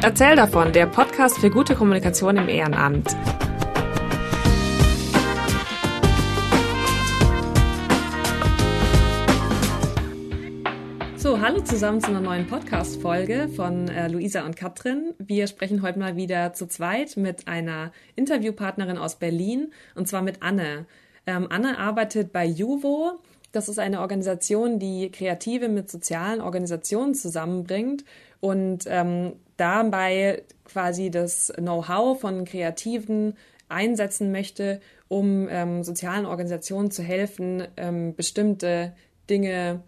Erzähl davon, der Podcast für gute Kommunikation im Ehrenamt. So, hallo zusammen zu einer neuen Podcast-Folge von äh, Luisa und Katrin. Wir sprechen heute mal wieder zu zweit mit einer Interviewpartnerin aus Berlin und zwar mit Anne. Ähm, Anne arbeitet bei Juvo. Das ist eine Organisation, die Kreative mit sozialen Organisationen zusammenbringt und ähm, dabei quasi das Know-how von Kreativen einsetzen möchte, um ähm, sozialen Organisationen zu helfen, ähm, bestimmte Dinge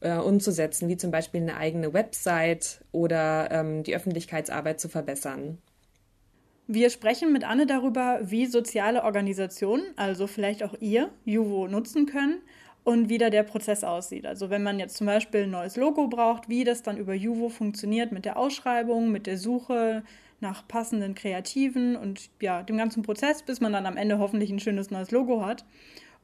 äh, umzusetzen, wie zum Beispiel eine eigene Website oder ähm, die Öffentlichkeitsarbeit zu verbessern. Wir sprechen mit Anne darüber, wie soziale Organisationen, also vielleicht auch ihr, Juvo, nutzen können und wie da der Prozess aussieht. Also wenn man jetzt zum Beispiel ein neues Logo braucht, wie das dann über Juvo funktioniert mit der Ausschreibung, mit der Suche nach passenden Kreativen und ja, dem ganzen Prozess, bis man dann am Ende hoffentlich ein schönes neues Logo hat.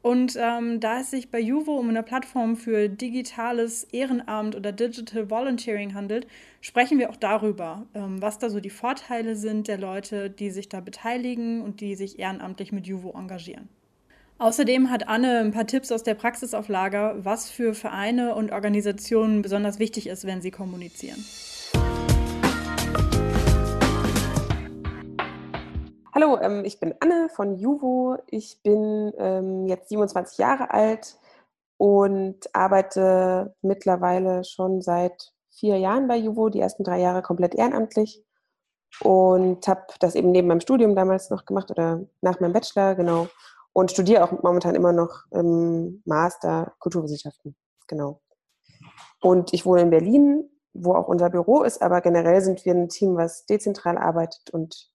Und ähm, da es sich bei Juvo um eine Plattform für digitales Ehrenamt oder Digital Volunteering handelt, sprechen wir auch darüber, ähm, was da so die Vorteile sind der Leute, die sich da beteiligen und die sich ehrenamtlich mit Juvo engagieren. Außerdem hat Anne ein paar Tipps aus der Praxis auf Lager, was für Vereine und Organisationen besonders wichtig ist, wenn sie kommunizieren. Hallo, ähm, ich bin Anne von Juvo. Ich bin ähm, jetzt 27 Jahre alt und arbeite mittlerweile schon seit vier Jahren bei Juvo, die ersten drei Jahre komplett ehrenamtlich und habe das eben neben meinem Studium damals noch gemacht oder nach meinem Bachelor, genau und studiere auch momentan immer noch im Master Kulturwissenschaften. Genau. Und ich wohne in Berlin, wo auch unser Büro ist, aber generell sind wir ein Team, was dezentral arbeitet und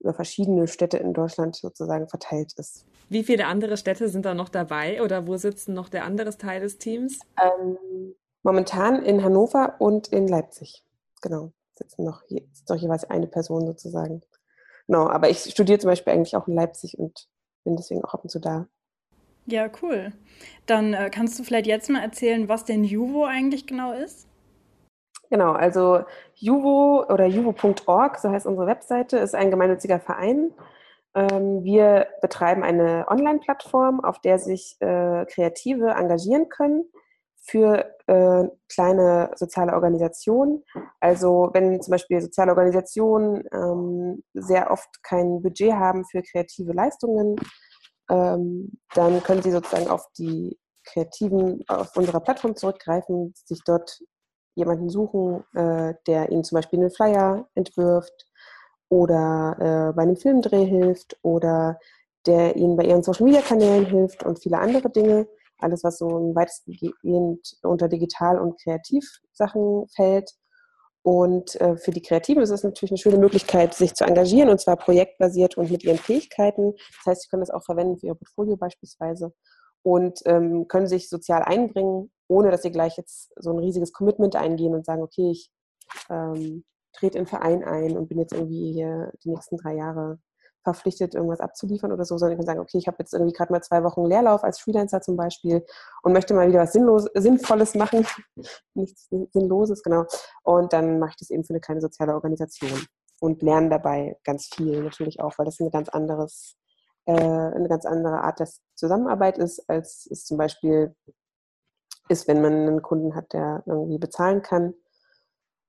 über verschiedene Städte in Deutschland sozusagen verteilt ist. Wie viele andere Städte sind da noch dabei oder wo sitzt noch der andere Teil des Teams? Ähm, momentan in Hannover und in Leipzig. Genau, sitzen noch, hier, sitzt noch jeweils eine Person sozusagen. Genau, aber ich studiere zum Beispiel eigentlich auch in Leipzig und bin deswegen auch ab und zu da. Ja, cool. Dann äh, kannst du vielleicht jetzt mal erzählen, was denn Juvo eigentlich genau ist? Genau, also Juvo oder juvo.org, so heißt unsere Webseite, ist ein gemeinnütziger Verein. Ähm, wir betreiben eine Online-Plattform, auf der sich äh, Kreative engagieren können für äh, kleine soziale Organisationen. Also wenn zum Beispiel soziale Organisationen ähm, sehr oft kein Budget haben für kreative Leistungen, ähm, dann können sie sozusagen auf die Kreativen auf unserer Plattform zurückgreifen, sich dort jemanden suchen, äh, der ihnen zum Beispiel einen Flyer entwirft oder äh, bei einem Filmdreh hilft oder der ihnen bei ihren Social-Media-Kanälen hilft und viele andere Dinge alles, was so weitestgehend unter Digital- und Kreativsachen fällt. Und äh, für die Kreativen ist es natürlich eine schöne Möglichkeit, sich zu engagieren und zwar projektbasiert und mit ihren Fähigkeiten. Das heißt, sie können das auch verwenden für ihr Portfolio beispielsweise und ähm, können sich sozial einbringen, ohne dass sie gleich jetzt so ein riesiges Commitment eingehen und sagen, okay, ich ähm, trete in Verein ein und bin jetzt irgendwie hier die nächsten drei Jahre verpflichtet, irgendwas abzuliefern oder so, sondern ich kann sagen, okay, ich habe jetzt irgendwie gerade mal zwei Wochen Leerlauf als Freelancer zum Beispiel und möchte mal wieder was Sinnlos, Sinnvolles machen, nichts Sinnloses, genau. Und dann mache ich das eben für eine kleine soziale Organisation und lerne dabei ganz viel natürlich auch, weil das ein ganz anderes, äh, eine ganz andere Art der Zusammenarbeit ist, als es zum Beispiel ist, wenn man einen Kunden hat, der irgendwie bezahlen kann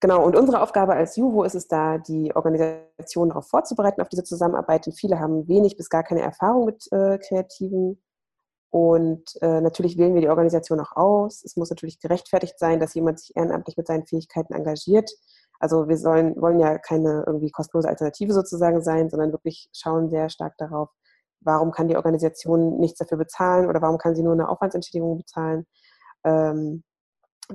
Genau, und unsere Aufgabe als Juvo ist es da, die Organisation darauf vorzubereiten, auf diese Zusammenarbeit. Und viele haben wenig bis gar keine Erfahrung mit äh, Kreativen. Und äh, natürlich wählen wir die Organisation auch aus. Es muss natürlich gerechtfertigt sein, dass jemand sich ehrenamtlich mit seinen Fähigkeiten engagiert. Also wir sollen, wollen ja keine irgendwie kostenlose Alternative sozusagen sein, sondern wirklich schauen sehr stark darauf, warum kann die Organisation nichts dafür bezahlen oder warum kann sie nur eine Aufwandsentschädigung bezahlen. Ähm,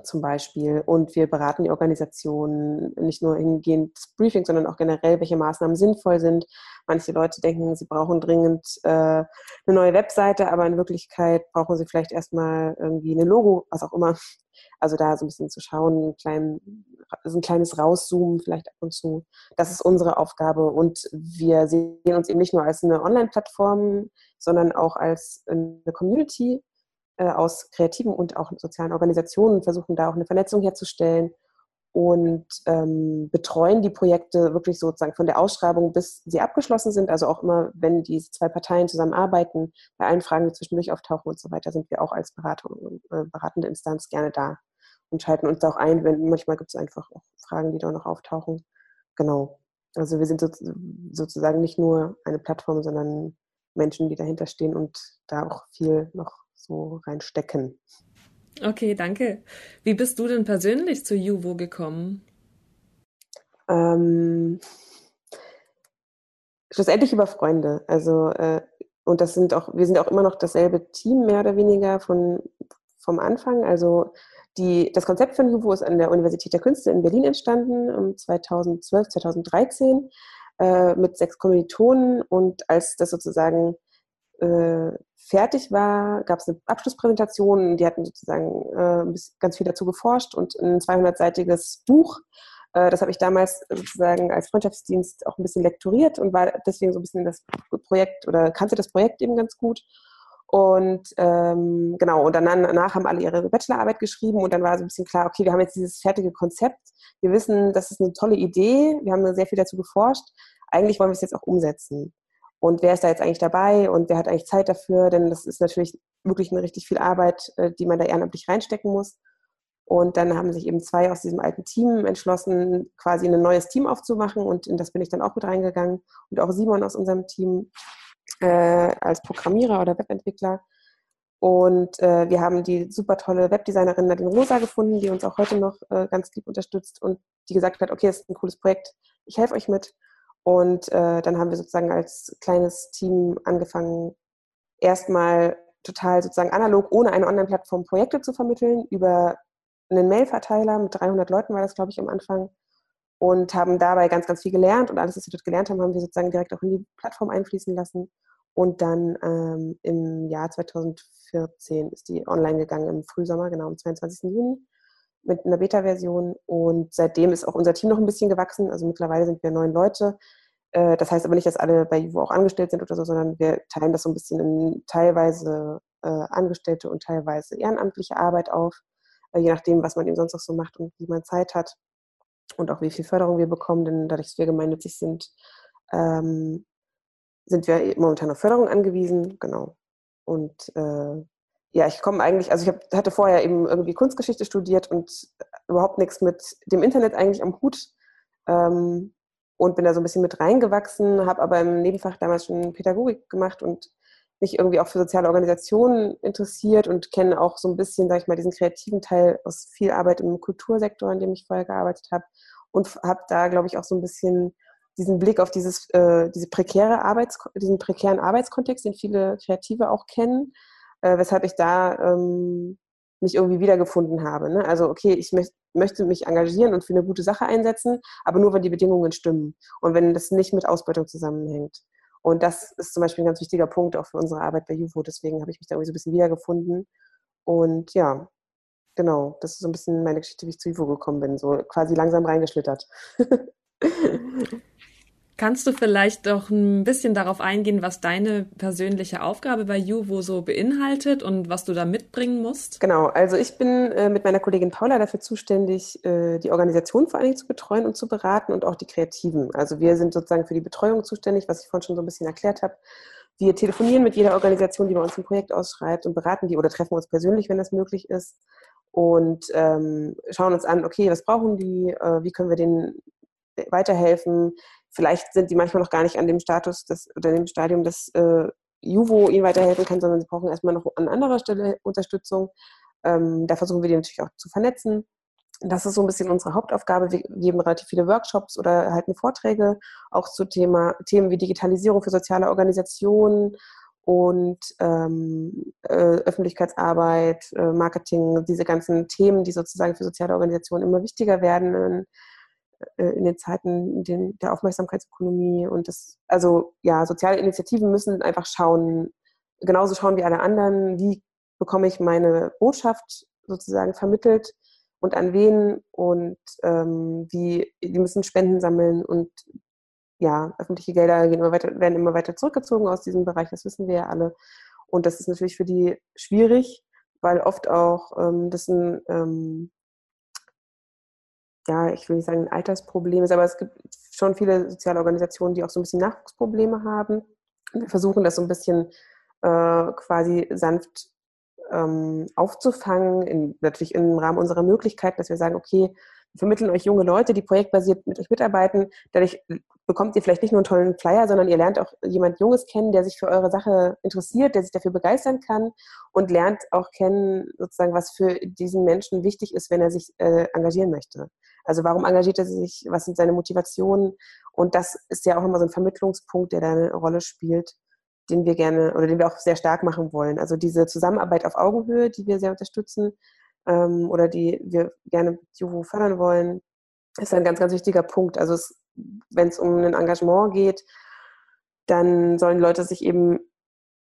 zum Beispiel. Und wir beraten die Organisation nicht nur hingehend Briefing, sondern auch generell, welche Maßnahmen sinnvoll sind. Manche Leute denken, sie brauchen dringend äh, eine neue Webseite, aber in Wirklichkeit brauchen sie vielleicht erstmal irgendwie ein Logo, was auch immer. Also da so ein bisschen zu schauen, ein, klein, ein kleines Rauszoomen vielleicht ab und zu. Das ist unsere Aufgabe. Und wir sehen uns eben nicht nur als eine Online-Plattform, sondern auch als eine Community, äh, aus kreativen und auch sozialen Organisationen versuchen da auch eine Vernetzung herzustellen und ähm, betreuen die Projekte wirklich sozusagen von der Ausschreibung bis sie abgeschlossen sind. Also auch immer, wenn diese zwei Parteien zusammenarbeiten, bei allen Fragen, die zwischendurch auftauchen und so weiter, sind wir auch als Beratung, äh, beratende Instanz gerne da und schalten uns auch ein, wenn manchmal gibt es einfach auch Fragen, die da noch auftauchen. Genau. Also wir sind so, sozusagen nicht nur eine Plattform, sondern Menschen, die dahinter stehen und da auch viel noch so reinstecken. Okay, danke. Wie bist du denn persönlich zu Juvo gekommen? Ähm, schlussendlich über Freunde. Also, äh, und das sind auch, wir sind auch immer noch dasselbe Team, mehr oder weniger von, vom Anfang. Also die, das Konzept von Juvo ist an der Universität der Künste in Berlin entstanden, 2012, 2013, äh, mit sechs Kommilitonen. Und als das sozusagen äh, fertig war, gab es eine Abschlusspräsentation. Die hatten sozusagen äh, ganz viel dazu geforscht und ein 200-seitiges Buch. Äh, das habe ich damals sozusagen als Freundschaftsdienst auch ein bisschen lektoriert und war deswegen so ein bisschen das Projekt oder kannte das Projekt eben ganz gut. Und ähm, genau, und dann danach haben alle ihre Bachelorarbeit geschrieben und dann war so ein bisschen klar, okay, wir haben jetzt dieses fertige Konzept. Wir wissen, das ist eine tolle Idee. Wir haben sehr viel dazu geforscht. Eigentlich wollen wir es jetzt auch umsetzen und wer ist da jetzt eigentlich dabei und wer hat eigentlich Zeit dafür, denn das ist natürlich wirklich eine richtig viel Arbeit, äh, die man da ehrenamtlich reinstecken muss. Und dann haben sich eben zwei aus diesem alten Team entschlossen, quasi ein neues Team aufzumachen und in das bin ich dann auch mit reingegangen und auch Simon aus unserem Team äh, als Programmierer oder Webentwickler. Und äh, wir haben die super tolle Webdesignerin Nadine Rosa gefunden, die uns auch heute noch äh, ganz lieb unterstützt und die gesagt hat, okay, es ist ein cooles Projekt, ich helfe euch mit. Und äh, dann haben wir sozusagen als kleines Team angefangen, erstmal total sozusagen analog, ohne eine Online-Plattform Projekte zu vermitteln, über einen Mail-Verteiler mit 300 Leuten war das, glaube ich, am Anfang. Und haben dabei ganz, ganz viel gelernt. Und alles, was wir dort gelernt haben, haben wir sozusagen direkt auch in die Plattform einfließen lassen. Und dann ähm, im Jahr 2014 ist die online gegangen, im Frühsommer, genau am 22. Juni mit einer Beta-Version und seitdem ist auch unser Team noch ein bisschen gewachsen. Also mittlerweile sind wir neun Leute. Äh, das heißt aber nicht, dass alle bei Juvo auch angestellt sind oder so, sondern wir teilen das so ein bisschen in teilweise äh, Angestellte und teilweise ehrenamtliche Arbeit auf, äh, je nachdem, was man eben sonst noch so macht und wie man Zeit hat und auch wie viel Förderung wir bekommen. Denn dadurch, dass wir gemeinnützig sind, ähm, sind wir momentan auf Förderung angewiesen. Genau. Und äh, ja, ich komme eigentlich, also ich hab, hatte vorher eben irgendwie Kunstgeschichte studiert und überhaupt nichts mit dem Internet eigentlich am Hut ähm, und bin da so ein bisschen mit reingewachsen, habe aber im Nebenfach damals schon Pädagogik gemacht und mich irgendwie auch für soziale Organisationen interessiert und kenne auch so ein bisschen, sag ich mal, diesen kreativen Teil aus viel Arbeit im Kultursektor, in dem ich vorher gearbeitet habe und habe da, glaube ich, auch so ein bisschen diesen Blick auf dieses, äh, diese prekäre Arbeits, diesen prekären Arbeitskontext, den viele Kreative auch kennen äh, weshalb ich da ähm, mich irgendwie wiedergefunden habe. Ne? Also, okay, ich möcht, möchte mich engagieren und für eine gute Sache einsetzen, aber nur, wenn die Bedingungen stimmen und wenn das nicht mit Ausbeutung zusammenhängt. Und das ist zum Beispiel ein ganz wichtiger Punkt auch für unsere Arbeit bei JUVO. Deswegen habe ich mich da irgendwie so ein bisschen wiedergefunden. Und ja, genau, das ist so ein bisschen meine Geschichte, wie ich zu JUVO gekommen bin. So quasi langsam reingeschlittert. Kannst du vielleicht doch ein bisschen darauf eingehen, was deine persönliche Aufgabe bei Juvo so beinhaltet und was du da mitbringen musst? Genau, also ich bin äh, mit meiner Kollegin Paula dafür zuständig, äh, die Organisation vor allen Dingen zu betreuen und zu beraten und auch die Kreativen. Also wir sind sozusagen für die Betreuung zuständig, was ich vorhin schon so ein bisschen erklärt habe. Wir telefonieren mit jeder Organisation, die bei uns ein Projekt ausschreibt und beraten die oder treffen uns persönlich, wenn das möglich ist und ähm, schauen uns an, okay, was brauchen die, äh, wie können wir denen weiterhelfen, vielleicht sind die manchmal noch gar nicht an dem Status des, oder dem Stadium, dass äh, Juvo ihnen weiterhelfen kann, sondern sie brauchen erstmal noch an anderer Stelle Unterstützung. Ähm, da versuchen wir die natürlich auch zu vernetzen. Das ist so ein bisschen unsere Hauptaufgabe. Wir geben relativ viele Workshops oder halten Vorträge auch zu Thema, Themen wie Digitalisierung für soziale Organisationen und ähm, äh, Öffentlichkeitsarbeit, äh, Marketing, diese ganzen Themen, die sozusagen für soziale Organisationen immer wichtiger werden äh, in den Zeiten den, der Aufmerksamkeitsökonomie und das, also ja, soziale Initiativen müssen einfach schauen, genauso schauen wie alle anderen, wie bekomme ich meine Botschaft sozusagen vermittelt und an wen und ähm, wie, die müssen Spenden sammeln und ja, öffentliche Gelder gehen immer weiter, werden immer weiter zurückgezogen aus diesem Bereich, das wissen wir ja alle. Und das ist natürlich für die schwierig, weil oft auch ähm, das ein ähm, ja, ich will nicht sagen Altersproblem ist, aber es gibt schon viele soziale Organisationen, die auch so ein bisschen Nachwuchsprobleme haben. Wir versuchen das so ein bisschen äh, quasi sanft ähm, aufzufangen, in, natürlich im Rahmen unserer Möglichkeiten, dass wir sagen, okay, vermitteln euch junge Leute, die projektbasiert mit euch mitarbeiten. Dadurch bekommt ihr vielleicht nicht nur einen tollen Flyer, sondern ihr lernt auch jemand Junges kennen, der sich für eure Sache interessiert, der sich dafür begeistern kann und lernt auch kennen, sozusagen, was für diesen Menschen wichtig ist, wenn er sich äh, engagieren möchte. Also warum engagiert er sich, was sind seine Motivationen? Und das ist ja auch nochmal so ein Vermittlungspunkt, der da eine Rolle spielt, den wir gerne oder den wir auch sehr stark machen wollen. Also diese Zusammenarbeit auf Augenhöhe, die wir sehr unterstützen ähm, oder die wir gerne Juvo fördern wollen, ist ein ganz, ganz wichtiger Punkt. Also wenn es um ein Engagement geht, dann sollen Leute sich eben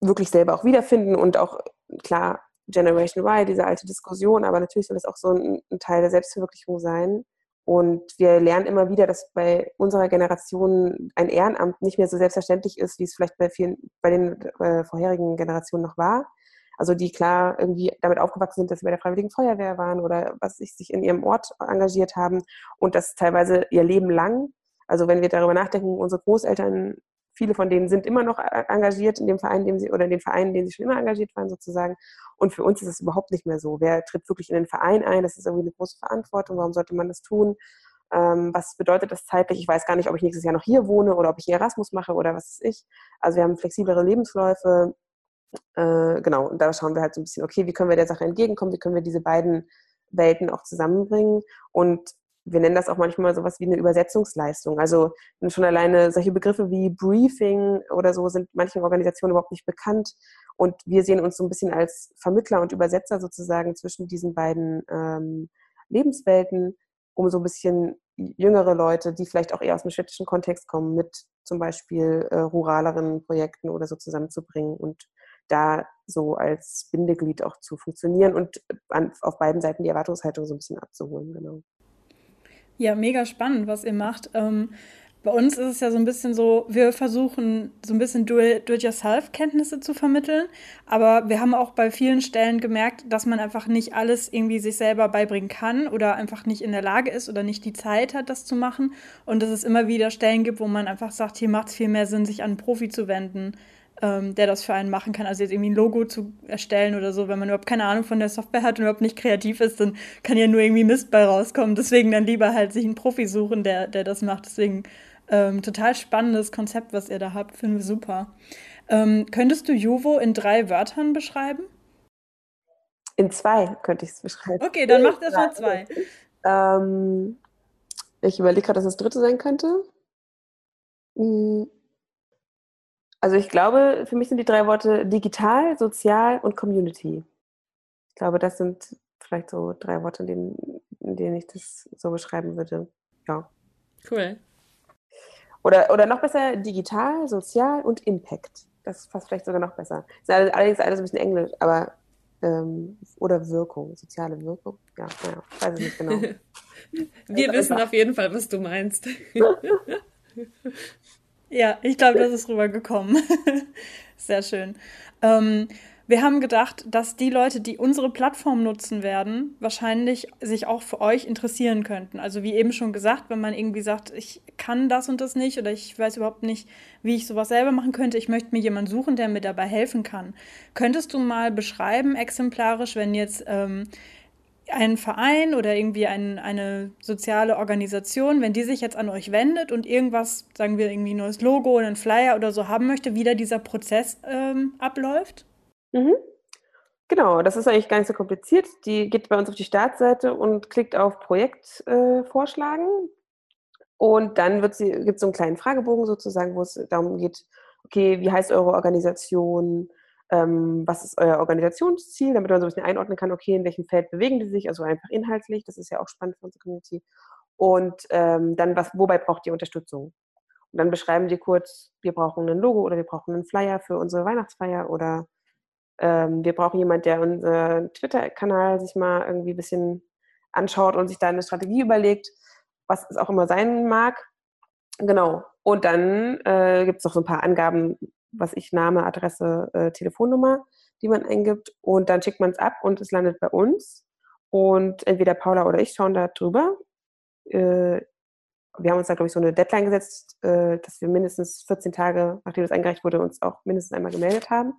wirklich selber auch wiederfinden und auch klar Generation Y, diese alte Diskussion, aber natürlich soll es auch so ein, ein Teil der Selbstverwirklichung sein. Und wir lernen immer wieder, dass bei unserer Generation ein Ehrenamt nicht mehr so selbstverständlich ist, wie es vielleicht bei vielen, bei den äh, vorherigen Generationen noch war. Also die klar irgendwie damit aufgewachsen sind, dass sie bei der Freiwilligen Feuerwehr waren oder was sich, sich in ihrem Ort engagiert haben und das teilweise ihr Leben lang. Also wenn wir darüber nachdenken, unsere Großeltern viele von denen sind immer noch äh, engagiert in dem Verein, in dem sie oder in den Vereinen, in denen sie schon immer engagiert waren sozusagen. Und für uns ist es überhaupt nicht mehr so. Wer tritt wirklich in den Verein ein? Das ist irgendwie eine große Verantwortung. Warum sollte man das tun? Ähm, was bedeutet das zeitlich? Ich weiß gar nicht, ob ich nächstes Jahr noch hier wohne oder ob ich einen Erasmus mache oder was ist ich. Also wir haben flexiblere Lebensläufe. Äh, genau, und da schauen wir halt so ein bisschen, okay, wie können wir der Sache entgegenkommen? Wie können wir diese beiden Welten auch zusammenbringen? Und wir nennen das auch manchmal sowas wie eine Übersetzungsleistung. Also schon alleine solche Begriffe wie Briefing oder so sind manchen Organisationen überhaupt nicht bekannt. Und wir sehen uns so ein bisschen als Vermittler und Übersetzer sozusagen zwischen diesen beiden ähm, Lebenswelten, um so ein bisschen jüngere Leute, die vielleicht auch eher aus dem städtischen Kontext kommen, mit zum Beispiel äh, ruraleren Projekten oder so zusammenzubringen und da so als Bindeglied auch zu funktionieren und an, auf beiden Seiten die Erwartungshaltung so ein bisschen abzuholen, genau. Ja, mega spannend, was ihr macht. Ähm, bei uns ist es ja so ein bisschen so, wir versuchen so ein bisschen Do-it-yourself-Kenntnisse zu vermitteln, aber wir haben auch bei vielen Stellen gemerkt, dass man einfach nicht alles irgendwie sich selber beibringen kann oder einfach nicht in der Lage ist oder nicht die Zeit hat, das zu machen und dass es immer wieder Stellen gibt, wo man einfach sagt, hier macht es viel mehr Sinn, sich an einen Profi zu wenden ähm, der das für einen machen kann. Also jetzt irgendwie ein Logo zu erstellen oder so, wenn man überhaupt keine Ahnung von der Software hat und überhaupt nicht kreativ ist, dann kann ja nur irgendwie Mist bei rauskommen. Deswegen dann lieber halt sich einen Profi suchen, der, der das macht. Deswegen ähm, total spannendes Konzept, was ihr da habt. Finden wir super. Ähm, könntest du Juvo in drei Wörtern beschreiben? In zwei könnte ich es beschreiben. Okay, dann macht er schon zwei. Ähm, ich überlege gerade, dass das dritte sein könnte. Hm, also ich glaube, für mich sind die drei Worte digital, sozial und Community. Ich glaube, das sind vielleicht so drei Worte, in denen, in denen ich das so beschreiben würde. Ja. Cool. Oder, oder noch besser, digital, sozial und Impact. Das ist fast vielleicht sogar noch besser. Ist allerdings alles ein bisschen Englisch, aber ähm, oder Wirkung, soziale Wirkung. Ja, naja, weiß ich nicht genau. Wir wissen einfach. auf jeden Fall, was du meinst. Ja, ich glaube, das ist rübergekommen. Sehr schön. Ähm, wir haben gedacht, dass die Leute, die unsere Plattform nutzen werden, wahrscheinlich sich auch für euch interessieren könnten. Also wie eben schon gesagt, wenn man irgendwie sagt, ich kann das und das nicht oder ich weiß überhaupt nicht, wie ich sowas selber machen könnte, ich möchte mir jemanden suchen, der mir dabei helfen kann. Könntest du mal beschreiben, exemplarisch, wenn jetzt ähm, ein Verein oder irgendwie ein, eine soziale Organisation, wenn die sich jetzt an euch wendet und irgendwas, sagen wir irgendwie ein neues Logo oder ein Flyer oder so haben möchte, wie da dieser Prozess ähm, abläuft? Mhm. Genau, das ist eigentlich gar nicht so kompliziert. Die geht bei uns auf die Startseite und klickt auf Projekt äh, vorschlagen. Und dann gibt es so einen kleinen Fragebogen sozusagen, wo es darum geht, okay, wie heißt eure Organisation? Ähm, was ist euer Organisationsziel, damit man so ein bisschen einordnen kann, okay, in welchem Feld bewegen die sich, also einfach inhaltlich, das ist ja auch spannend für unsere Community. Und ähm, dann, was, wobei braucht ihr Unterstützung? Und dann beschreiben die kurz, wir brauchen ein Logo oder wir brauchen einen Flyer für unsere Weihnachtsfeier oder ähm, wir brauchen jemanden, der unseren Twitter-Kanal sich mal irgendwie ein bisschen anschaut und sich da eine Strategie überlegt, was es auch immer sein mag. Genau. Und dann äh, gibt es noch so ein paar Angaben, was ich Name, Adresse, äh, Telefonnummer, die man eingibt und dann schickt man es ab und es landet bei uns und entweder Paula oder ich schauen da drüber äh, wir haben uns da, glaube ich, so eine Deadline gesetzt, äh, dass wir mindestens 14 Tage, nachdem das eingereicht wurde, uns auch mindestens einmal gemeldet haben.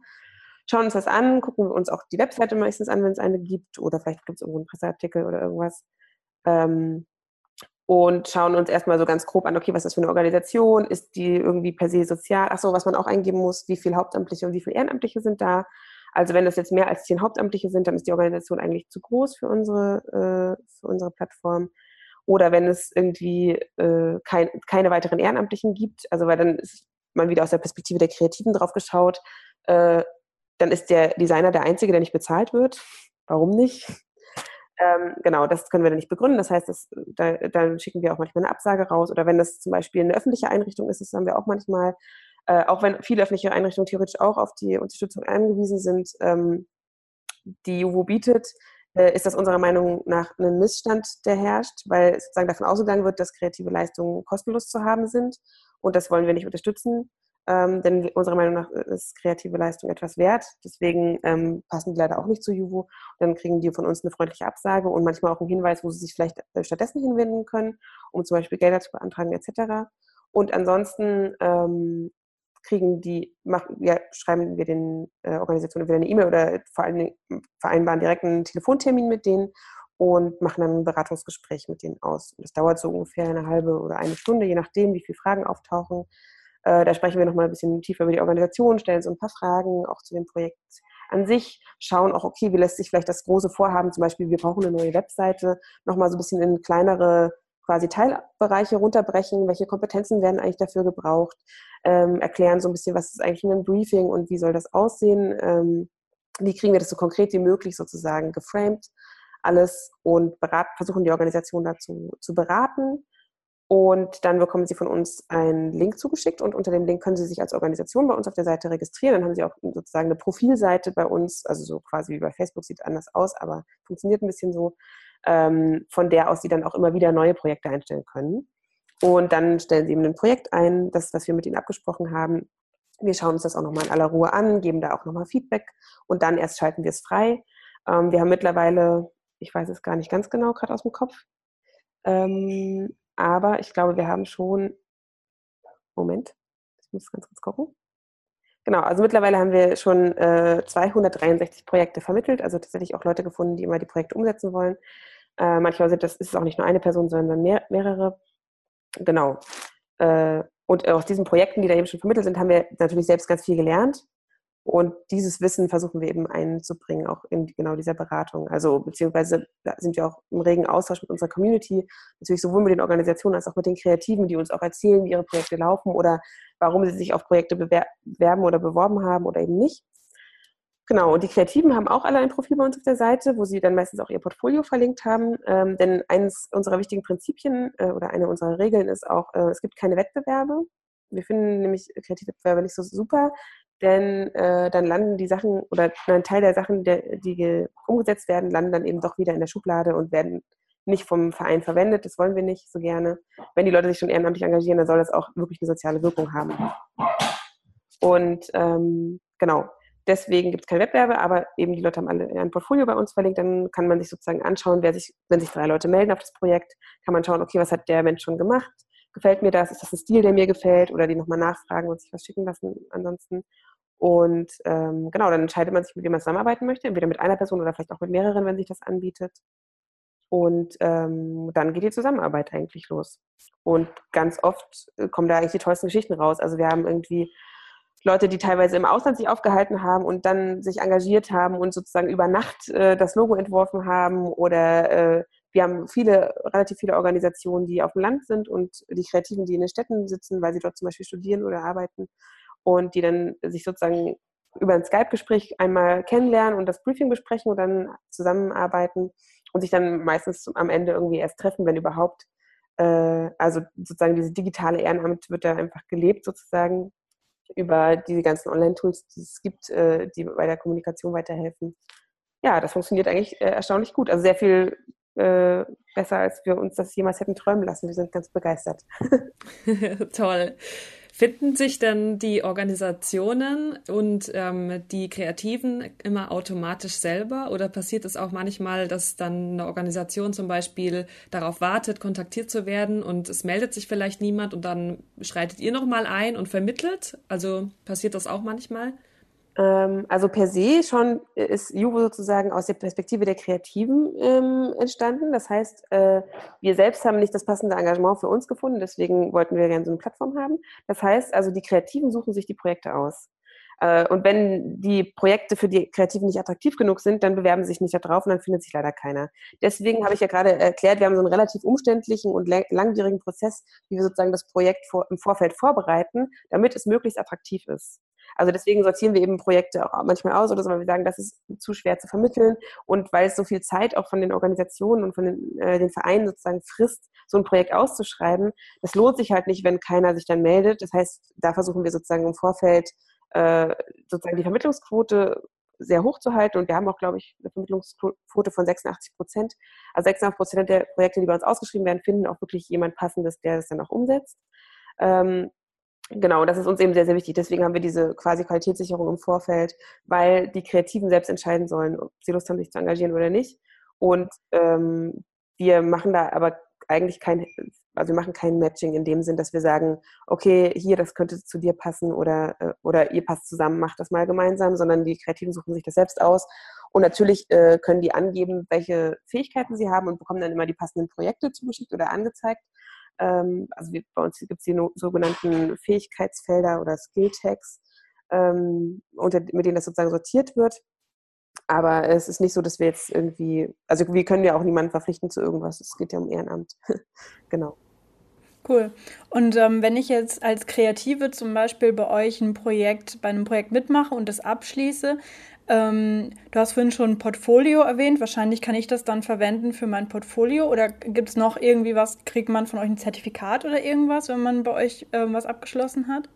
Schauen uns das an, gucken uns auch die Webseite meistens an, wenn es eine gibt, oder vielleicht gibt es irgendwo einen Presseartikel oder irgendwas. Ähm, und schauen uns erstmal so ganz grob an, okay, was ist das für eine Organisation? Ist die irgendwie per se sozial? Achso, was man auch eingeben muss, wie viele Hauptamtliche und wie viele Ehrenamtliche sind da? Also wenn das jetzt mehr als zehn Hauptamtliche sind, dann ist die Organisation eigentlich zu groß für unsere, äh, für unsere Plattform. Oder wenn es irgendwie äh, kein, keine weiteren Ehrenamtlichen gibt, also weil dann ist man wieder aus der Perspektive der Kreativen drauf geschaut, äh, dann ist der Designer der Einzige, der nicht bezahlt wird. Warum nicht? Ähm, genau, das können wir dann nicht begründen. Das heißt, das, da, dann schicken wir auch manchmal eine Absage raus. Oder wenn das zum Beispiel eine öffentliche Einrichtung ist, das haben wir auch manchmal, äh, auch wenn viele öffentliche Einrichtungen theoretisch auch auf die Unterstützung angewiesen sind, ähm, die JUWO bietet, äh, ist das unserer Meinung nach ein Missstand, der herrscht, weil sozusagen davon ausgegangen wird, dass kreative Leistungen kostenlos zu haben sind. Und das wollen wir nicht unterstützen ähm, denn unserer Meinung nach ist kreative Leistung etwas wert. Deswegen ähm, passen die leider auch nicht zu Juvo. Dann kriegen die von uns eine freundliche Absage und manchmal auch einen Hinweis, wo sie sich vielleicht äh, stattdessen hinwenden können, um zum Beispiel Gelder zu beantragen etc. Und ansonsten ähm, kriegen die, machen, ja, schreiben wir den äh, Organisationen wieder eine E-Mail oder vor allem vereinbaren direkt einen Telefontermin mit denen und machen dann ein Beratungsgespräch mit denen aus. Und das dauert so ungefähr eine halbe oder eine Stunde, je nachdem, wie viele Fragen auftauchen. Äh, da sprechen wir nochmal ein bisschen tiefer über die Organisation, stellen so ein paar Fragen auch zu dem Projekt an sich, schauen auch, okay, wie lässt sich vielleicht das große Vorhaben, zum Beispiel, wir brauchen eine neue Webseite, nochmal so ein bisschen in kleinere quasi Teilbereiche runterbrechen, welche Kompetenzen werden eigentlich dafür gebraucht, ähm, erklären so ein bisschen, was ist eigentlich ein Briefing und wie soll das aussehen, ähm, wie kriegen wir das so konkret wie möglich sozusagen geframed, alles und berat, versuchen die Organisation dazu zu beraten und dann bekommen Sie von uns einen Link zugeschickt und unter dem Link können Sie sich als Organisation bei uns auf der Seite registrieren. Dann haben Sie auch sozusagen eine Profilseite bei uns, also so quasi wie bei Facebook, sieht anders aus, aber funktioniert ein bisschen so, ähm, von der aus Sie dann auch immer wieder neue Projekte einstellen können. Und dann stellen Sie eben ein Projekt ein, das, was wir mit Ihnen abgesprochen haben. Wir schauen uns das auch nochmal in aller Ruhe an, geben da auch nochmal Feedback und dann erst schalten wir es frei. Ähm, wir haben mittlerweile, ich weiß es gar nicht ganz genau, gerade aus dem Kopf, ähm, aber ich glaube, wir haben schon, Moment, ich muss ganz kurz gucken. Genau, also mittlerweile haben wir schon äh, 263 Projekte vermittelt, also tatsächlich auch Leute gefunden, die immer die Projekte umsetzen wollen. Äh, manchmal sind das, ist es auch nicht nur eine Person, sondern mehr, mehrere. Genau. Äh, und aus diesen Projekten, die da eben schon vermittelt sind, haben wir natürlich selbst ganz viel gelernt. Und dieses Wissen versuchen wir eben einzubringen, auch in genau dieser Beratung. Also beziehungsweise sind wir auch im regen Austausch mit unserer Community, natürlich sowohl mit den Organisationen als auch mit den Kreativen, die uns auch erzählen, wie ihre Projekte laufen oder warum sie sich auf Projekte bewerben oder beworben haben oder eben nicht. Genau, und die Kreativen haben auch alle ein Profil bei uns auf der Seite, wo sie dann meistens auch ihr Portfolio verlinkt haben. Ähm, denn eines unserer wichtigen Prinzipien äh, oder eine unserer Regeln ist auch, äh, es gibt keine Wettbewerbe. Wir finden nämlich Kreativwettbewerbe nicht so super, denn äh, dann landen die Sachen oder ein Teil der Sachen, der, die umgesetzt werden, landen dann eben doch wieder in der Schublade und werden nicht vom Verein verwendet. Das wollen wir nicht so gerne. Wenn die Leute sich schon ehrenamtlich engagieren, dann soll das auch wirklich eine soziale Wirkung haben. Und ähm, genau, deswegen gibt es keine Wettbewerbe, aber eben die Leute haben alle ein Portfolio bei uns verlinkt. Dann kann man sich sozusagen anschauen, wer sich, wenn sich drei Leute melden auf das Projekt, kann man schauen, okay, was hat der Mensch schon gemacht? Gefällt mir das? Ist das ein Stil, der mir gefällt? Oder die nochmal nachfragen und sich was schicken lassen ansonsten. Und ähm, genau, dann entscheidet man sich, mit wem man zusammenarbeiten möchte, entweder mit einer Person oder vielleicht auch mit mehreren, wenn sich das anbietet. Und ähm, dann geht die Zusammenarbeit eigentlich los. Und ganz oft äh, kommen da eigentlich die tollsten Geschichten raus. Also wir haben irgendwie Leute, die teilweise im Ausland sich aufgehalten haben und dann sich engagiert haben und sozusagen über Nacht äh, das Logo entworfen haben. Oder äh, wir haben viele, relativ viele Organisationen, die auf dem Land sind und die Kreativen, die in den Städten sitzen, weil sie dort zum Beispiel studieren oder arbeiten und die dann sich sozusagen über ein Skype-Gespräch einmal kennenlernen und das Briefing besprechen und dann zusammenarbeiten und sich dann meistens am Ende irgendwie erst treffen, wenn überhaupt. Äh, also sozusagen diese digitale Ehrenamt wird da einfach gelebt sozusagen über diese ganzen Online-Tools, die es gibt, äh, die bei der Kommunikation weiterhelfen. Ja, das funktioniert eigentlich äh, erstaunlich gut. Also sehr viel besser, als wir uns das jemals hätten träumen lassen. Wir sind ganz begeistert. Toll. Finden sich denn die Organisationen und ähm, die Kreativen immer automatisch selber oder passiert es auch manchmal, dass dann eine Organisation zum Beispiel darauf wartet, kontaktiert zu werden und es meldet sich vielleicht niemand und dann schreitet ihr nochmal ein und vermittelt? Also passiert das auch manchmal? Ähm, also per se schon ist Juvo sozusagen aus der Perspektive der Kreativen ähm, entstanden. Das heißt, äh, wir selbst haben nicht das passende Engagement für uns gefunden, deswegen wollten wir gerne so eine Plattform haben. Das heißt also, die Kreativen suchen sich die Projekte aus. Äh, und wenn die Projekte für die Kreativen nicht attraktiv genug sind, dann bewerben sie sich nicht darauf und dann findet sich leider keiner. Deswegen habe ich ja gerade erklärt, wir haben so einen relativ umständlichen und langwierigen Prozess, wie wir sozusagen das Projekt vor, im Vorfeld vorbereiten, damit es möglichst attraktiv ist. Also deswegen sortieren wir eben Projekte auch manchmal aus oder so, weil wir sagen, das ist zu schwer zu vermitteln und weil es so viel Zeit auch von den Organisationen und von den, äh, den Vereinen sozusagen frisst, so ein Projekt auszuschreiben. Das lohnt sich halt nicht, wenn keiner sich dann meldet. Das heißt, da versuchen wir sozusagen im Vorfeld äh, sozusagen die Vermittlungsquote sehr hoch zu halten. Und wir haben auch, glaube ich, eine Vermittlungsquote von 86 Prozent. Also 86 Prozent der Projekte, die bei uns ausgeschrieben werden, finden auch wirklich jemand Passendes, der das dann auch umsetzt. Ähm, Genau, das ist uns eben sehr, sehr wichtig. Deswegen haben wir diese quasi Qualitätssicherung im Vorfeld, weil die Kreativen selbst entscheiden sollen, ob sie Lust haben, sich zu engagieren oder nicht. Und ähm, wir machen da aber eigentlich kein, also wir machen kein Matching in dem Sinn, dass wir sagen, okay, hier, das könnte zu dir passen oder, äh, oder ihr passt zusammen, macht das mal gemeinsam, sondern die Kreativen suchen sich das selbst aus. Und natürlich äh, können die angeben, welche Fähigkeiten sie haben und bekommen dann immer die passenden Projekte zugeschickt oder angezeigt. Ähm, also wir, bei uns gibt es die no, sogenannten Fähigkeitsfelder oder Skill-Tags, ähm, mit denen das sozusagen sortiert wird. Aber es ist nicht so, dass wir jetzt irgendwie, also wir können ja auch niemanden verpflichten zu irgendwas. Es geht ja um Ehrenamt. genau. Cool. Und ähm, wenn ich jetzt als Kreative zum Beispiel bei euch ein Projekt, bei einem Projekt mitmache und das abschließe, ähm, du hast vorhin schon ein Portfolio erwähnt. Wahrscheinlich kann ich das dann verwenden für mein Portfolio. Oder gibt es noch irgendwie was, kriegt man von euch ein Zertifikat oder irgendwas, wenn man bei euch ähm, was abgeschlossen hat?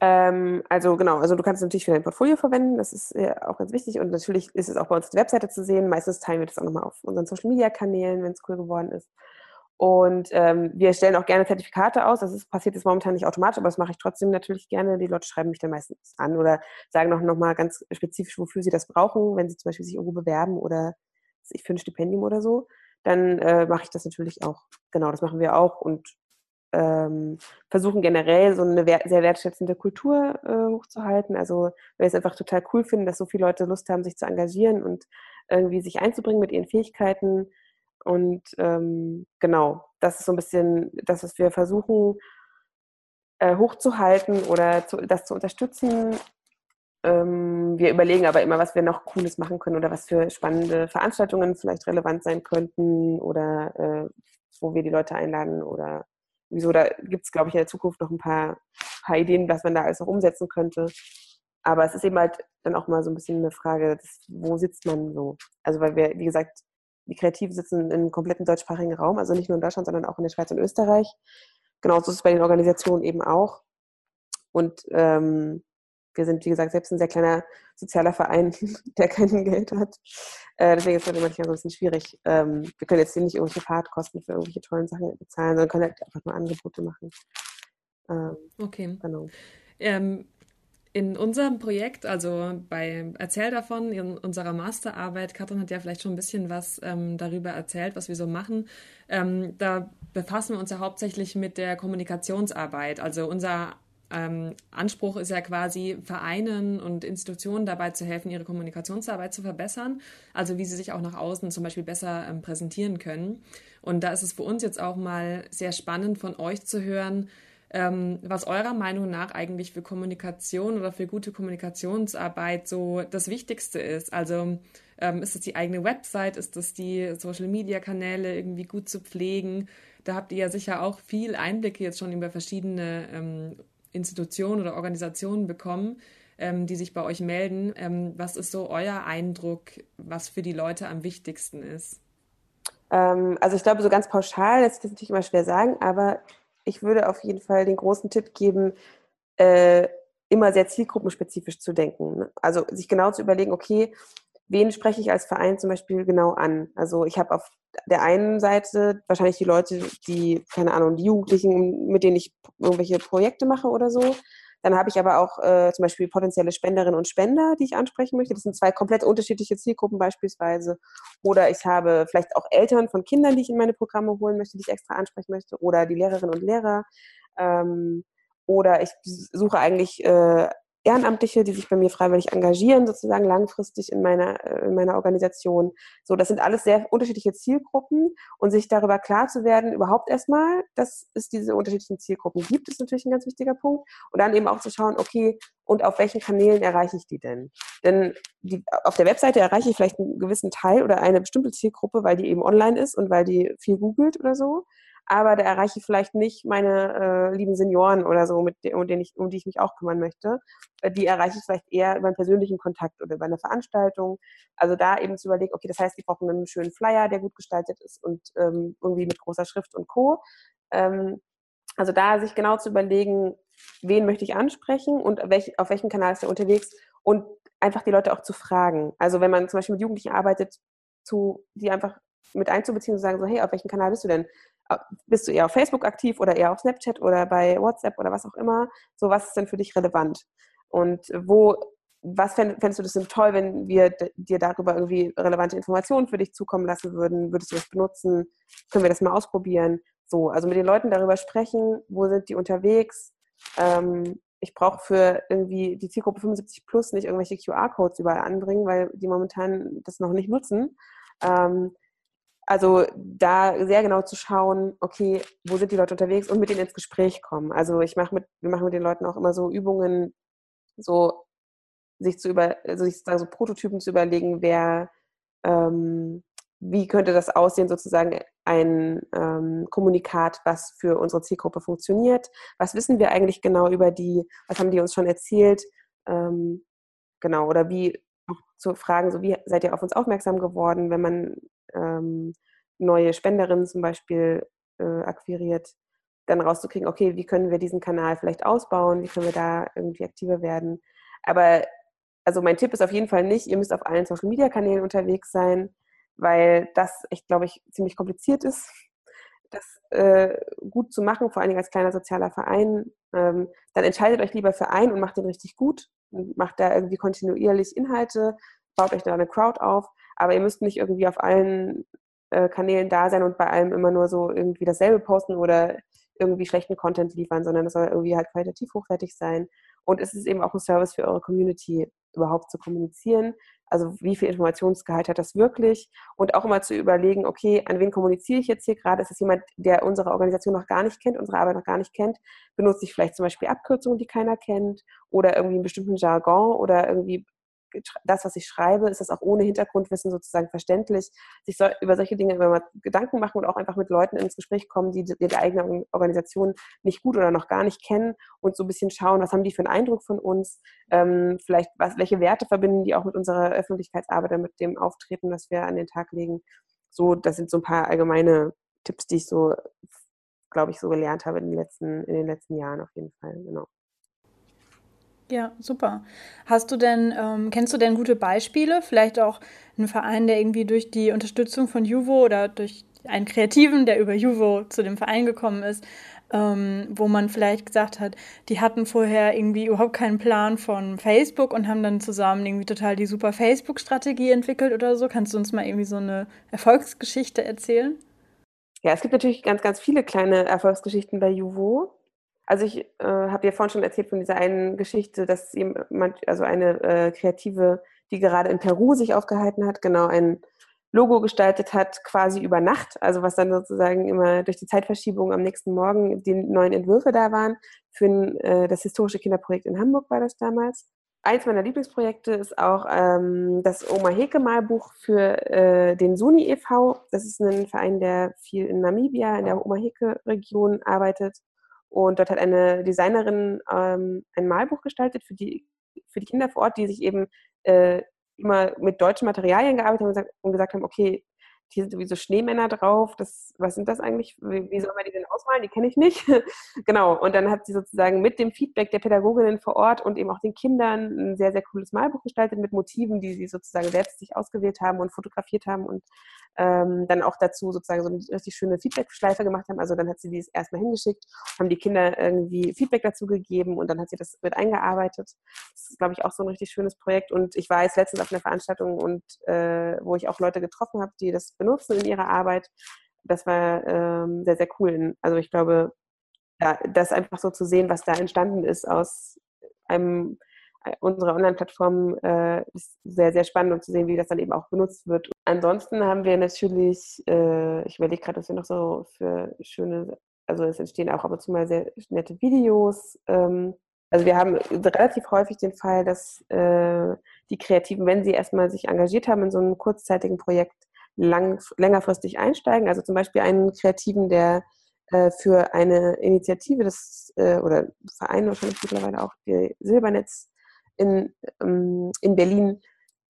Ähm, also genau, also du kannst es natürlich für dein Portfolio verwenden, das ist ja auch ganz wichtig und natürlich ist es auch bei uns auf der Webseite zu sehen. Meistens teilen wir das auch nochmal auf unseren Social Media Kanälen, wenn es cool geworden ist. Und ähm, wir stellen auch gerne Zertifikate aus. Das ist, passiert jetzt momentan nicht automatisch, aber das mache ich trotzdem natürlich gerne. Die Leute schreiben mich dann meistens an oder sagen noch, noch mal ganz spezifisch, wofür sie das brauchen, wenn sie zum Beispiel sich irgendwo bewerben oder ich für ein Stipendium oder so. Dann äh, mache ich das natürlich auch. Genau, das machen wir auch und ähm, versuchen generell so eine wert sehr wertschätzende Kultur äh, hochzuhalten. Also weil wir es einfach total cool finden, dass so viele Leute Lust haben, sich zu engagieren und irgendwie sich einzubringen mit ihren Fähigkeiten und ähm, genau, das ist so ein bisschen das, was wir versuchen äh, hochzuhalten oder zu, das zu unterstützen. Ähm, wir überlegen aber immer, was wir noch Cooles machen können oder was für spannende Veranstaltungen vielleicht relevant sein könnten oder äh, wo wir die Leute einladen oder wieso. Da gibt es, glaube ich, in der Zukunft noch ein paar, paar Ideen, was man da alles noch umsetzen könnte. Aber es ist eben halt dann auch mal so ein bisschen eine Frage, wo sitzt man so? Also weil wir, wie gesagt, die Kreativen sitzen im kompletten deutschsprachigen Raum, also nicht nur in Deutschland, sondern auch in der Schweiz und Österreich. Genauso ist es bei den Organisationen eben auch. Und ähm, wir sind, wie gesagt, selbst ein sehr kleiner sozialer Verein, der kein Geld hat. Äh, deswegen ist es halt manchmal so ein bisschen schwierig. Ähm, wir können jetzt hier nicht irgendwelche Fahrtkosten für irgendwelche tollen Sachen bezahlen, sondern können halt einfach nur Angebote machen. Ähm, okay. Genau. Ähm, in unserem Projekt, also bei Erzähl davon, in unserer Masterarbeit, Katrin hat ja vielleicht schon ein bisschen was ähm, darüber erzählt, was wir so machen. Ähm, da befassen wir uns ja hauptsächlich mit der Kommunikationsarbeit. Also unser ähm, Anspruch ist ja quasi, Vereinen und Institutionen dabei zu helfen, ihre Kommunikationsarbeit zu verbessern. Also wie sie sich auch nach außen zum Beispiel besser ähm, präsentieren können. Und da ist es für uns jetzt auch mal sehr spannend von euch zu hören, ähm, was eurer Meinung nach eigentlich für Kommunikation oder für gute Kommunikationsarbeit so das Wichtigste ist. Also ähm, ist es die eigene Website, ist es die Social-Media-Kanäle irgendwie gut zu pflegen? Da habt ihr ja sicher auch viel Einblicke jetzt schon über verschiedene ähm, Institutionen oder Organisationen bekommen, ähm, die sich bei euch melden. Ähm, was ist so euer Eindruck, was für die Leute am wichtigsten ist? Ähm, also ich glaube, so ganz pauschal das natürlich immer schwer sagen, aber ich würde auf jeden Fall den großen Tipp geben, äh, immer sehr zielgruppenspezifisch zu denken. Ne? Also sich genau zu überlegen, okay, wen spreche ich als Verein zum Beispiel genau an? Also ich habe auf der einen Seite wahrscheinlich die Leute, die, keine Ahnung, die Jugendlichen, mit denen ich irgendwelche Projekte mache oder so. Dann habe ich aber auch äh, zum Beispiel potenzielle Spenderinnen und Spender, die ich ansprechen möchte. Das sind zwei komplett unterschiedliche Zielgruppen beispielsweise. Oder ich habe vielleicht auch Eltern von Kindern, die ich in meine Programme holen möchte, die ich extra ansprechen möchte. Oder die Lehrerinnen und Lehrer. Ähm, oder ich suche eigentlich äh, Ehrenamtliche, die sich bei mir freiwillig engagieren, sozusagen langfristig in meiner, äh, in meiner Organisation. So, das sind alles sehr unterschiedliche Zielgruppen und sich darüber klar zu werden, überhaupt erstmal, dass es diese unterschiedlichen Zielgruppen gibt, ist natürlich ein ganz wichtiger Punkt. Und dann eben auch zu schauen, okay, und auf welchen Kanälen erreiche ich die denn? Denn die, auf der Webseite erreiche ich vielleicht einen gewissen Teil oder eine bestimmte Zielgruppe, weil die eben online ist und weil die viel googelt oder so aber da erreiche ich vielleicht nicht meine äh, lieben Senioren oder so, mit um, denen ich, um die ich mich auch kümmern möchte. Äh, die erreiche ich vielleicht eher über einen persönlichen Kontakt oder über eine Veranstaltung. Also da eben zu überlegen, okay, das heißt, die brauchen einen schönen Flyer, der gut gestaltet ist und ähm, irgendwie mit großer Schrift und Co. Ähm, also da sich genau zu überlegen, wen möchte ich ansprechen und welch, auf welchem Kanal ist er unterwegs und einfach die Leute auch zu fragen. Also wenn man zum Beispiel mit Jugendlichen arbeitet, zu, die einfach mit einzubeziehen und zu sagen, so, hey, auf welchem Kanal bist du denn? Bist du eher auf Facebook aktiv oder eher auf Snapchat oder bei WhatsApp oder was auch immer? So, was ist denn für dich relevant? Und wo, was fändest du das denn toll, wenn wir dir darüber irgendwie relevante Informationen für dich zukommen lassen würden? Würdest du das benutzen? Können wir das mal ausprobieren? So, also mit den Leuten darüber sprechen, wo sind die unterwegs? Ähm, ich brauche für irgendwie die Zielgruppe 75 plus nicht irgendwelche QR-Codes überall anbringen, weil die momentan das noch nicht nutzen. Ähm, also da sehr genau zu schauen, okay, wo sind die Leute unterwegs und mit denen ins Gespräch kommen. Also ich mache mit, wir machen mit den Leuten auch immer so Übungen, so sich zu über, also sich so Prototypen zu überlegen, wer, ähm, wie könnte das aussehen, sozusagen ein ähm, Kommunikat, was für unsere Zielgruppe funktioniert. Was wissen wir eigentlich genau über die, was haben die uns schon erzählt? Ähm, genau, oder wie zu fragen, so wie seid ihr auf uns aufmerksam geworden, wenn man ähm, neue Spenderinnen zum Beispiel äh, akquiriert, dann rauszukriegen, okay, wie können wir diesen Kanal vielleicht ausbauen, wie können wir da irgendwie aktiver werden. Aber also mein Tipp ist auf jeden Fall nicht, ihr müsst auf allen Social Media Kanälen unterwegs sein, weil das echt, glaube ich, ziemlich kompliziert ist, das äh, gut zu machen, vor allen Dingen als kleiner sozialer Verein. Ähm, dann entscheidet euch lieber für einen und macht den richtig gut macht da irgendwie kontinuierlich Inhalte, baut euch da eine Crowd auf, aber ihr müsst nicht irgendwie auf allen äh, Kanälen da sein und bei allem immer nur so irgendwie dasselbe posten oder irgendwie schlechten Content liefern, sondern es soll irgendwie halt qualitativ hochwertig sein. Und es ist eben auch ein Service für eure Community, überhaupt zu kommunizieren. Also wie viel Informationsgehalt hat das wirklich? Und auch immer zu überlegen, okay, an wen kommuniziere ich jetzt hier gerade? Ist es jemand, der unsere Organisation noch gar nicht kennt, unsere Arbeit noch gar nicht kennt? Benutze ich vielleicht zum Beispiel Abkürzungen, die keiner kennt? Oder irgendwie einen bestimmten Jargon oder irgendwie das, was ich schreibe, ist das auch ohne Hintergrundwissen sozusagen verständlich, sich so, über solche Dinge immer mal Gedanken machen und auch einfach mit Leuten ins Gespräch kommen, die die eigene Organisation nicht gut oder noch gar nicht kennen und so ein bisschen schauen, was haben die für einen Eindruck von uns, ähm, vielleicht was, welche Werte verbinden die auch mit unserer Öffentlichkeitsarbeit mit dem Auftreten, das wir an den Tag legen. So, das sind so ein paar allgemeine Tipps, die ich so, glaube ich, so gelernt habe in den letzten, in den letzten Jahren auf jeden Fall. Genau. Ja, super. Hast du denn, ähm, kennst du denn gute Beispiele? Vielleicht auch einen Verein, der irgendwie durch die Unterstützung von Juvo oder durch einen Kreativen, der über Juvo zu dem Verein gekommen ist, ähm, wo man vielleicht gesagt hat, die hatten vorher irgendwie überhaupt keinen Plan von Facebook und haben dann zusammen irgendwie total die super Facebook-Strategie entwickelt oder so. Kannst du uns mal irgendwie so eine Erfolgsgeschichte erzählen? Ja, es gibt natürlich ganz, ganz viele kleine Erfolgsgeschichten bei Juvo. Also ich äh, habe ja vorhin schon erzählt von dieser einen Geschichte, dass jemand, also eine äh, Kreative, die gerade in Peru sich aufgehalten hat, genau ein Logo gestaltet hat, quasi über Nacht, also was dann sozusagen immer durch die Zeitverschiebung am nächsten Morgen die neuen Entwürfe da waren. Für äh, das historische Kinderprojekt in Hamburg war das damals. Eins meiner Lieblingsprojekte ist auch ähm, das Oma Heke Malbuch für äh, den Suni e.V. Das ist ein Verein, der viel in Namibia, in der Oma Heke Region arbeitet und dort hat eine Designerin ähm, ein Malbuch gestaltet für die, für die Kinder vor Ort, die sich eben äh, immer mit deutschen Materialien gearbeitet haben und gesagt, und gesagt haben, okay, hier sind sowieso Schneemänner drauf. Das, was sind das eigentlich? Wie, wie soll man die denn ausmalen? Die kenne ich nicht. genau. Und dann hat sie sozusagen mit dem Feedback der Pädagoginnen vor Ort und eben auch den Kindern ein sehr, sehr cooles Malbuch gestaltet mit Motiven, die sie sozusagen selbst sich ausgewählt haben und fotografiert haben und ähm, dann auch dazu sozusagen so eine richtig schöne Feedback-Schleife gemacht haben. Also dann hat sie dies erstmal hingeschickt, haben die Kinder irgendwie Feedback dazu gegeben und dann hat sie das mit eingearbeitet. Das ist, glaube ich, auch so ein richtig schönes Projekt. Und ich war jetzt letztens auf einer Veranstaltung und äh, wo ich auch Leute getroffen habe, die das benutzen in ihrer Arbeit. Das war ähm, sehr, sehr cool. Also ich glaube, ja, das einfach so zu sehen, was da entstanden ist aus einem äh, unserer Online-Plattform äh, ist sehr, sehr spannend und zu sehen, wie das dann eben auch benutzt wird. Ansonsten haben wir natürlich, äh, ich überlege gerade, was wir noch so für schöne, also es entstehen auch ab und zu mal sehr nette Videos. Ähm, also wir haben relativ häufig den Fall, dass äh, die Kreativen, wenn sie erstmal sich engagiert haben in so einem kurzzeitigen Projekt, lang, längerfristig einsteigen. Also zum Beispiel einen Kreativen, der äh, für eine Initiative des, äh, oder Verein wahrscheinlich mittlerweile auch, die Silbernetz in, ähm, in Berlin,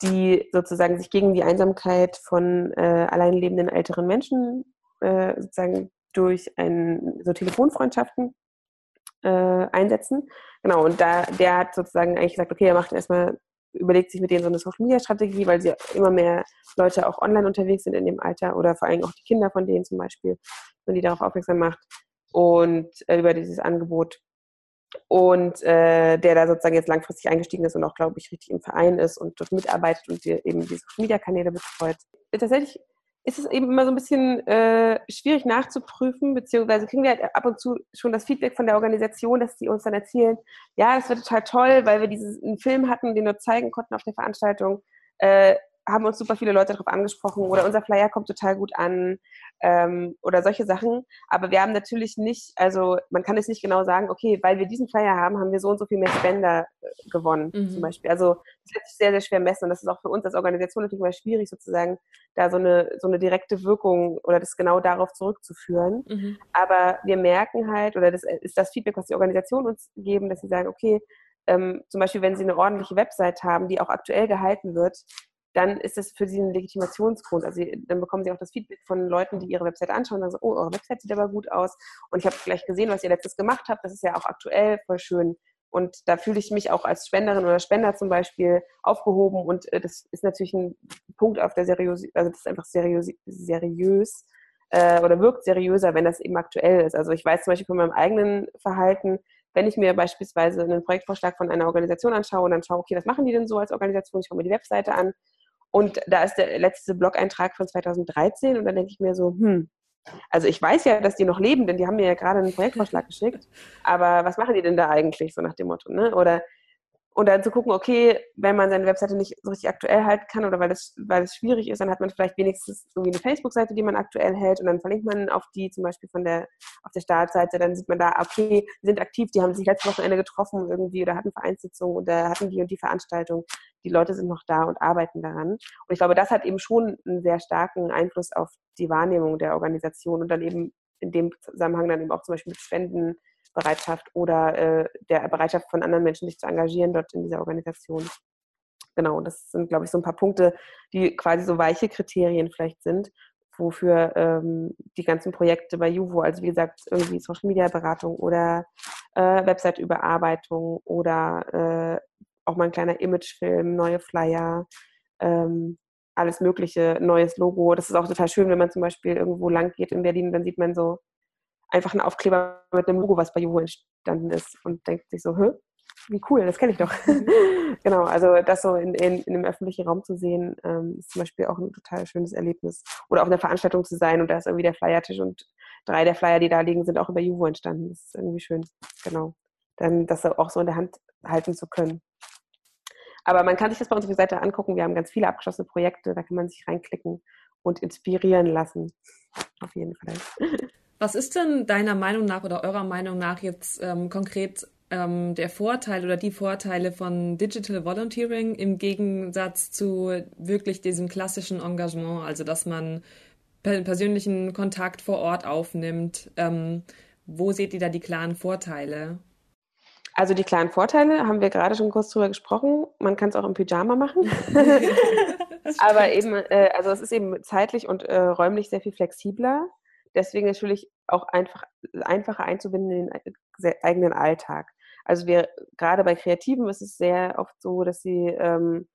die sozusagen sich gegen die Einsamkeit von äh, allein lebenden älteren Menschen äh, sozusagen durch ein, so Telefonfreundschaften äh, einsetzen. Genau, und da der hat sozusagen eigentlich gesagt, okay, er macht erstmal, überlegt sich mit denen so eine Social Media Strategie, weil sie immer mehr Leute auch online unterwegs sind in dem Alter oder vor allem auch die Kinder von denen zum Beispiel, wenn die darauf aufmerksam macht und äh, über dieses Angebot und äh, der da sozusagen jetzt langfristig eingestiegen ist und auch, glaube ich, richtig im Verein ist und dort mitarbeitet und die, eben die Social Media Kanäle betreut. Tatsächlich ist es eben immer so ein bisschen äh, schwierig nachzuprüfen, beziehungsweise kriegen wir halt ab und zu schon das Feedback von der Organisation, dass sie uns dann erzählen, ja, das wird total toll, weil wir diesen Film hatten, den wir zeigen konnten auf der Veranstaltung. Äh, haben uns super viele Leute darauf angesprochen oder unser Flyer kommt total gut an ähm, oder solche Sachen. Aber wir haben natürlich nicht, also man kann es nicht genau sagen, okay, weil wir diesen Flyer haben, haben wir so und so viel mehr Spender äh, gewonnen mhm. zum Beispiel. Also das lässt sich sehr, sehr schwer messen und das ist auch für uns als Organisation natürlich mal schwierig sozusagen, da so eine, so eine direkte Wirkung oder das genau darauf zurückzuführen. Mhm. Aber wir merken halt, oder das ist das Feedback, was die Organisation uns geben, dass sie sagen, okay, ähm, zum Beispiel, wenn sie eine ordentliche Website haben, die auch aktuell gehalten wird, dann ist das für sie ein Legitimationsgrund. Also dann bekommen sie auch das Feedback von Leuten, die ihre Website anschauen und sagen so, oh, eure Website sieht aber gut aus. Und ich habe gleich gesehen, was ihr letztes gemacht habt. Das ist ja auch aktuell voll schön. Und da fühle ich mich auch als Spenderin oder Spender zum Beispiel aufgehoben. Und äh, das ist natürlich ein Punkt auf der seriös, also das ist einfach seriös, seriös äh, oder wirkt seriöser, wenn das eben aktuell ist. Also ich weiß zum Beispiel von meinem eigenen Verhalten, wenn ich mir beispielsweise einen Projektvorschlag von einer Organisation anschaue und dann schaue, okay, was machen die denn so als Organisation? Ich schaue mir die Webseite an und da ist der letzte Blog-Eintrag von 2013 und dann denke ich mir so, hm, also ich weiß ja, dass die noch leben, denn die haben mir ja gerade einen Projektvorschlag geschickt, aber was machen die denn da eigentlich, so nach dem Motto, ne? Oder und dann zu gucken, okay, wenn man seine Webseite nicht so richtig aktuell halten kann oder weil es weil das schwierig ist, dann hat man vielleicht wenigstens irgendwie eine Facebook-Seite, die man aktuell hält und dann verlinkt man auf die zum Beispiel von der auf der Startseite, dann sieht man da, okay, die sind aktiv, die haben sich letzte Wochenende getroffen irgendwie oder hatten Vereinssitzungen oder hatten die und die Veranstaltung. Die Leute sind noch da und arbeiten daran. Und ich glaube, das hat eben schon einen sehr starken Einfluss auf die Wahrnehmung der Organisation und dann eben in dem Zusammenhang dann eben auch zum Beispiel mit Spenden Bereitschaft oder äh, der Bereitschaft von anderen Menschen, sich zu engagieren dort in dieser Organisation. Genau, das sind, glaube ich, so ein paar Punkte, die quasi so weiche Kriterien vielleicht sind, wofür ähm, die ganzen Projekte bei Juvo, also wie gesagt, irgendwie Social Media Beratung oder äh, Website-Überarbeitung oder äh, auch mal ein kleiner Imagefilm, neue Flyer, ähm, alles Mögliche, neues Logo. Das ist auch total schön, wenn man zum Beispiel irgendwo lang geht in Berlin, dann sieht man so einfach ein Aufkleber mit einem Logo, was bei Juhu entstanden ist und denkt sich so, Hä? wie cool, das kenne ich doch. Mhm. genau, also das so in, in, in einem öffentlichen Raum zu sehen, ähm, ist zum Beispiel auch ein total schönes Erlebnis. Oder auf einer Veranstaltung zu sein und da ist irgendwie der Flyertisch und drei der Flyer, die da liegen, sind auch über Juvo entstanden. Das ist irgendwie schön. Genau. Dann das auch so in der Hand halten zu können. Aber man kann sich das bei unserer Seite angucken. Wir haben ganz viele abgeschlossene Projekte, da kann man sich reinklicken und inspirieren lassen. Auf jeden Fall. Was ist denn deiner Meinung nach oder eurer Meinung nach jetzt ähm, konkret ähm, der Vorteil oder die Vorteile von Digital Volunteering im Gegensatz zu wirklich diesem klassischen Engagement, also dass man persönlichen Kontakt vor Ort aufnimmt? Ähm, wo seht ihr da die klaren Vorteile? Also die klaren Vorteile haben wir gerade schon kurz drüber gesprochen. Man kann es auch im Pyjama machen. Aber eben, äh, also es ist eben zeitlich und äh, räumlich sehr viel flexibler deswegen natürlich auch einfach einfacher einzubinden in den eigenen Alltag. Also wir gerade bei Kreativen ist es sehr oft so, dass sie ähm,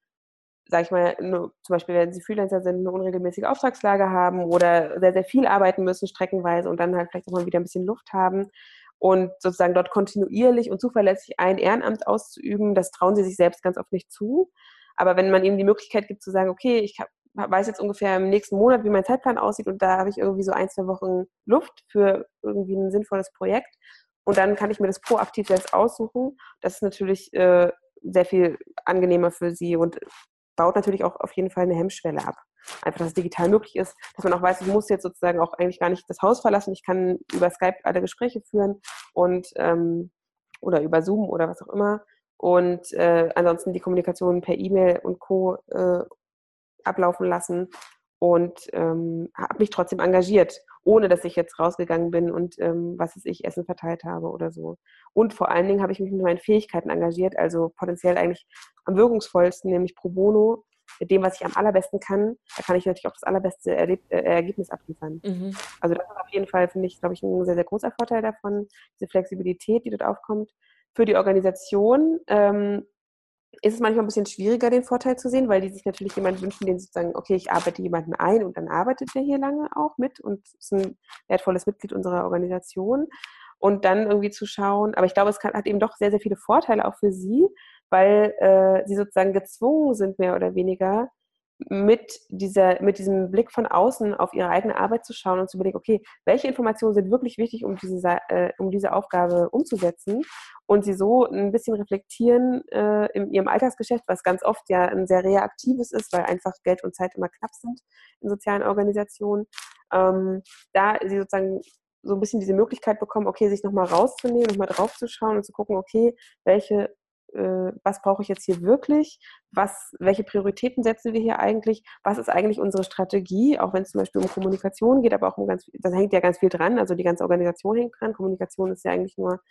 sag ich mal, nur, zum Beispiel, wenn sie Freelancer sind, eine unregelmäßige Auftragslage haben oder sehr, sehr viel arbeiten müssen, streckenweise und dann halt vielleicht auch mal wieder ein bisschen Luft haben und sozusagen dort kontinuierlich und zuverlässig ein Ehrenamt auszuüben, das trauen sie sich selbst ganz oft nicht zu. Aber wenn man ihnen die Möglichkeit gibt zu sagen, okay, ich weiß jetzt ungefähr im nächsten Monat, wie mein Zeitplan aussieht und da habe ich irgendwie so ein, zwei Wochen Luft für irgendwie ein sinnvolles Projekt und dann kann ich mir das proaktiv selbst aussuchen. Das ist natürlich äh, sehr viel angenehmer für sie und baut natürlich auch auf jeden Fall eine Hemmschwelle ab. Einfach, dass es digital möglich ist, dass man auch weiß, ich muss jetzt sozusagen auch eigentlich gar nicht das Haus verlassen. Ich kann über Skype alle Gespräche führen und ähm, oder über Zoom oder was auch immer. Und äh, ansonsten die Kommunikation per E-Mail und Co. Äh, ablaufen lassen und ähm, habe mich trotzdem engagiert, ohne dass ich jetzt rausgegangen bin und ähm, was weiß ich, Essen verteilt habe oder so. Und vor allen Dingen habe ich mich mit meinen Fähigkeiten engagiert, also potenziell eigentlich am wirkungsvollsten, nämlich pro bono, mit dem, was ich am allerbesten kann, da kann ich natürlich auch das allerbeste Erleb äh, Ergebnis abliefern. Mhm. Also das ist auf jeden Fall, finde ich, glaube ich, ein sehr, sehr großer Vorteil davon, diese Flexibilität, die dort aufkommt. Für die Organisation ähm, ist es manchmal ein bisschen schwieriger, den Vorteil zu sehen, weil die sich natürlich jemanden wünschen, den sozusagen, okay, ich arbeite jemanden ein und dann arbeitet der hier lange auch mit und ist ein wertvolles Mitglied unserer Organisation. Und dann irgendwie zu schauen, aber ich glaube, es kann, hat eben doch sehr, sehr viele Vorteile auch für sie, weil äh, sie sozusagen gezwungen sind, mehr oder weniger, mit, dieser, mit diesem Blick von außen auf ihre eigene Arbeit zu schauen und zu überlegen, okay, welche Informationen sind wirklich wichtig, um diese, äh, um diese Aufgabe umzusetzen und sie so ein bisschen reflektieren äh, in ihrem Alltagsgeschäft, was ganz oft ja ein sehr reaktives ist, weil einfach Geld und Zeit immer knapp sind in sozialen Organisationen. Ähm, da sie sozusagen so ein bisschen diese Möglichkeit bekommen, okay, sich nochmal rauszunehmen, nochmal draufzuschauen und zu gucken, okay, welche äh, was brauche ich jetzt hier wirklich, was, welche Prioritäten setzen wir hier eigentlich, was ist eigentlich unsere Strategie, auch wenn es zum Beispiel um Kommunikation geht, aber auch um ganz, da hängt ja ganz viel dran, also die ganze Organisation hängt dran. Kommunikation ist ja eigentlich nur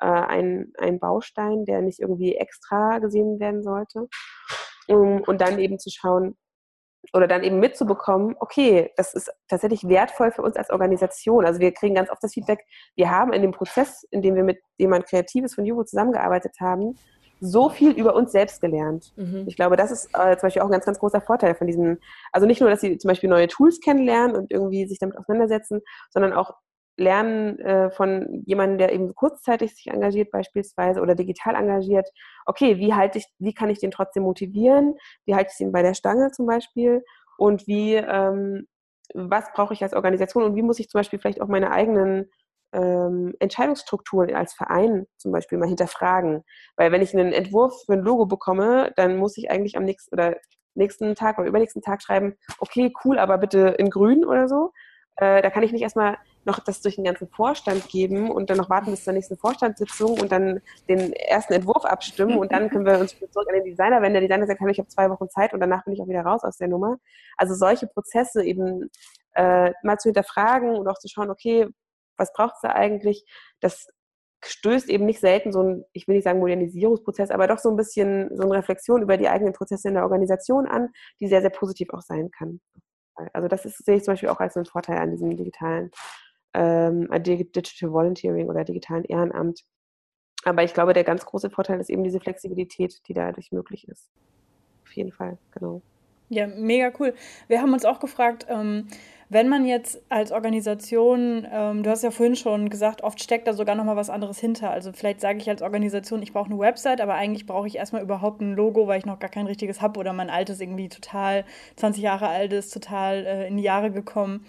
äh, ein, ein Baustein, der nicht irgendwie extra gesehen werden sollte. Um, und dann eben zu schauen, oder dann eben mitzubekommen, okay, das ist tatsächlich wertvoll für uns als Organisation. Also wir kriegen ganz oft das Feedback, wir haben in dem Prozess, in dem wir mit jemand Kreatives von Juvo zusammengearbeitet haben, so viel über uns selbst gelernt. Mhm. Ich glaube, das ist äh, zum Beispiel auch ein ganz, ganz großer Vorteil von diesem, also nicht nur, dass sie zum Beispiel neue Tools kennenlernen und irgendwie sich damit auseinandersetzen, sondern auch lernen äh, von jemandem, der eben kurzzeitig sich engagiert beispielsweise oder digital engagiert, okay, wie halte ich, wie kann ich den trotzdem motivieren, wie halte ich ihn bei der Stange zum Beispiel und wie, ähm, was brauche ich als Organisation und wie muss ich zum Beispiel vielleicht auch meine eigenen ähm, Entscheidungsstrukturen als Verein zum Beispiel mal hinterfragen. Weil wenn ich einen Entwurf für ein Logo bekomme, dann muss ich eigentlich am nächsten oder nächsten Tag oder übernächsten Tag schreiben, okay, cool, aber bitte in grün oder so. Äh, da kann ich nicht erstmal noch das durch den ganzen Vorstand geben und dann noch warten bis zur nächsten Vorstandssitzung und dann den ersten Entwurf abstimmen und dann können wir uns zurück an den Designer wenden. Der Designer sagt, ich habe zwei Wochen Zeit und danach bin ich auch wieder raus aus der Nummer. Also solche Prozesse eben äh, mal zu hinterfragen und auch zu schauen, okay, was braucht es da eigentlich? Das stößt eben nicht selten so ein, ich will nicht sagen Modernisierungsprozess, aber doch so ein bisschen so eine Reflexion über die eigenen Prozesse in der Organisation an, die sehr, sehr positiv auch sein kann. Also das ist, sehe ich zum Beispiel auch als einen Vorteil an diesem digitalen ähm, Digital Volunteering oder digitalen Ehrenamt. Aber ich glaube, der ganz große Vorteil ist eben diese Flexibilität, die dadurch möglich ist. Auf jeden Fall, genau. Ja, mega cool. Wir haben uns auch gefragt, ähm, wenn man jetzt als Organisation, ähm, du hast ja vorhin schon gesagt, oft steckt da sogar noch mal was anderes hinter. Also vielleicht sage ich als Organisation, ich brauche eine Website, aber eigentlich brauche ich erstmal überhaupt ein Logo, weil ich noch gar kein richtiges habe oder mein altes irgendwie total 20 Jahre alt ist, total äh, in die Jahre gekommen.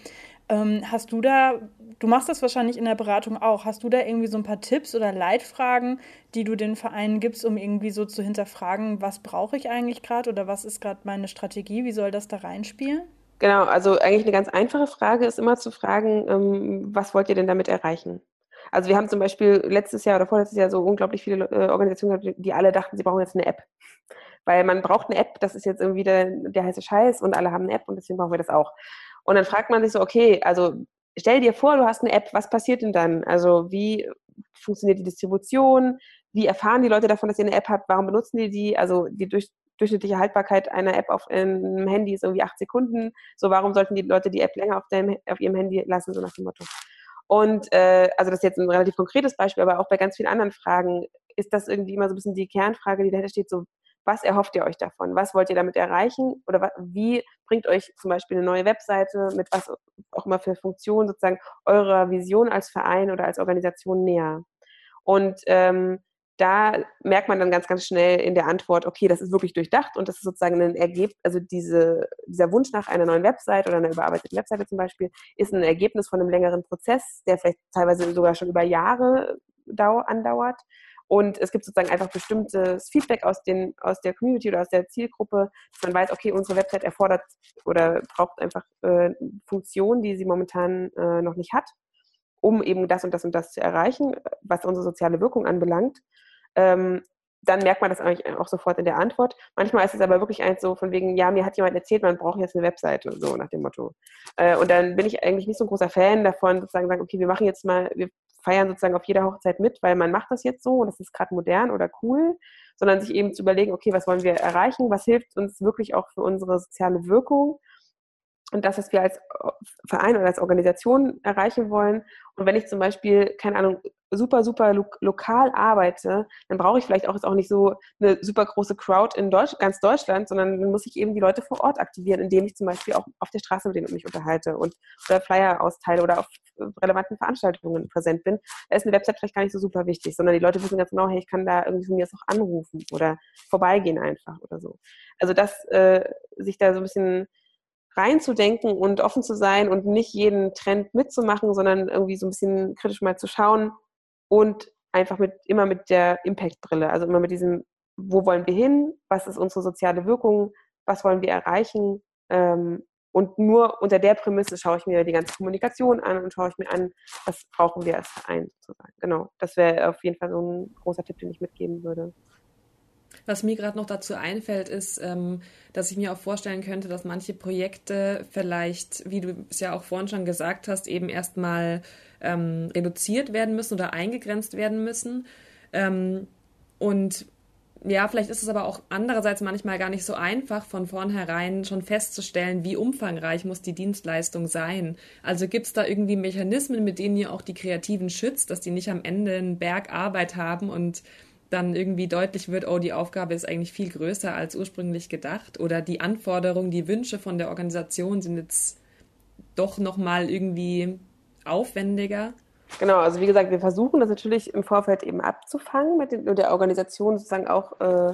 Ähm, hast du da, du machst das wahrscheinlich in der Beratung auch, hast du da irgendwie so ein paar Tipps oder Leitfragen, die du den Vereinen gibst, um irgendwie so zu hinterfragen, was brauche ich eigentlich gerade oder was ist gerade meine Strategie, wie soll das da reinspielen? Genau, also eigentlich eine ganz einfache Frage ist immer zu fragen, ähm, was wollt ihr denn damit erreichen? Also wir haben zum Beispiel letztes Jahr oder vorletztes Jahr so unglaublich viele äh, Organisationen gehabt, die alle dachten, sie brauchen jetzt eine App. Weil man braucht eine App, das ist jetzt irgendwie der, der heiße Scheiß und alle haben eine App und deswegen brauchen wir das auch. Und dann fragt man sich so, okay, also stell dir vor, du hast eine App, was passiert denn dann? Also wie funktioniert die Distribution? Wie erfahren die Leute davon, dass ihr eine App habt? Warum benutzen die die? Also die durch, durchschnittliche Haltbarkeit einer App auf einem Handy ist irgendwie acht Sekunden. So, warum sollten die Leute die App länger auf, dem, auf ihrem Handy lassen, so nach dem Motto? Und äh, also das ist jetzt ein relativ konkretes Beispiel, aber auch bei ganz vielen anderen Fragen ist das irgendwie immer so ein bisschen die Kernfrage, die dahinter steht, so was erhofft ihr euch davon? Was wollt ihr damit erreichen? Oder wie bringt euch zum Beispiel eine neue Webseite mit was auch immer für Funktionen sozusagen eurer Vision als Verein oder als Organisation näher? Und ähm, da merkt man dann ganz, ganz schnell in der Antwort, okay, das ist wirklich durchdacht und das ist sozusagen ein Ergebnis, also diese, dieser Wunsch nach einer neuen Website oder einer überarbeiteten Webseite zum Beispiel, ist ein Ergebnis von einem längeren Prozess, der vielleicht teilweise sogar schon über Jahre andauert. Und es gibt sozusagen einfach bestimmtes Feedback aus, den, aus der Community oder aus der Zielgruppe, dass man weiß, okay, unsere Website erfordert oder braucht einfach äh, Funktionen, die sie momentan äh, noch nicht hat, um eben das und das und das zu erreichen, was unsere soziale Wirkung anbelangt. Ähm, dann merkt man das eigentlich auch sofort in der Antwort. Manchmal ist es aber wirklich eins so von wegen, ja, mir hat jemand erzählt, man braucht jetzt eine Webseite, so nach dem Motto. Äh, und dann bin ich eigentlich nicht so ein großer Fan davon, sozusagen sagen, okay, wir machen jetzt mal, wir feiern sozusagen auf jeder Hochzeit mit, weil man macht das jetzt so und das ist gerade modern oder cool, sondern sich eben zu überlegen, okay, was wollen wir erreichen, was hilft uns wirklich auch für unsere soziale Wirkung und das, was wir als Verein oder als Organisation erreichen wollen. Und wenn ich zum Beispiel, keine Ahnung, super, super lo lokal arbeite, dann brauche ich vielleicht auch jetzt auch nicht so eine super große Crowd in Deutsch, ganz Deutschland, sondern dann muss ich eben die Leute vor Ort aktivieren, indem ich zum Beispiel auch auf der Straße mit denen mich unterhalte und oder Flyer austeile oder auf relevanten Veranstaltungen präsent bin. Da ist eine Website vielleicht gar nicht so super wichtig, sondern die Leute wissen ganz genau, hey, ich kann da irgendwie von mir jetzt auch anrufen oder vorbeigehen einfach oder so. Also dass äh, sich da so ein bisschen reinzudenken und offen zu sein und nicht jeden Trend mitzumachen, sondern irgendwie so ein bisschen kritisch mal zu schauen und einfach mit, immer mit der Impact-Brille, also immer mit diesem, wo wollen wir hin, was ist unsere soziale Wirkung, was wollen wir erreichen ähm, und nur unter der Prämisse schaue ich mir die ganze Kommunikation an und schaue ich mir an, was brauchen wir als Verein sozusagen. Genau, das wäre auf jeden Fall so ein großer Tipp, den ich mitgeben würde. Was mir gerade noch dazu einfällt, ist, ähm, dass ich mir auch vorstellen könnte, dass manche Projekte vielleicht, wie du es ja auch vorhin schon gesagt hast, eben erstmal ähm, reduziert werden müssen oder eingegrenzt werden müssen. Ähm, und ja, vielleicht ist es aber auch andererseits manchmal gar nicht so einfach, von vornherein schon festzustellen, wie umfangreich muss die Dienstleistung sein. Also gibt es da irgendwie Mechanismen, mit denen ihr auch die Kreativen schützt, dass die nicht am Ende einen Berg Arbeit haben und dann irgendwie deutlich wird, oh, die Aufgabe ist eigentlich viel größer als ursprünglich gedacht oder die Anforderungen, die Wünsche von der Organisation sind jetzt doch nochmal irgendwie aufwendiger. Genau, also wie gesagt, wir versuchen das natürlich im Vorfeld eben abzufangen, mit, der Organisation sozusagen auch äh,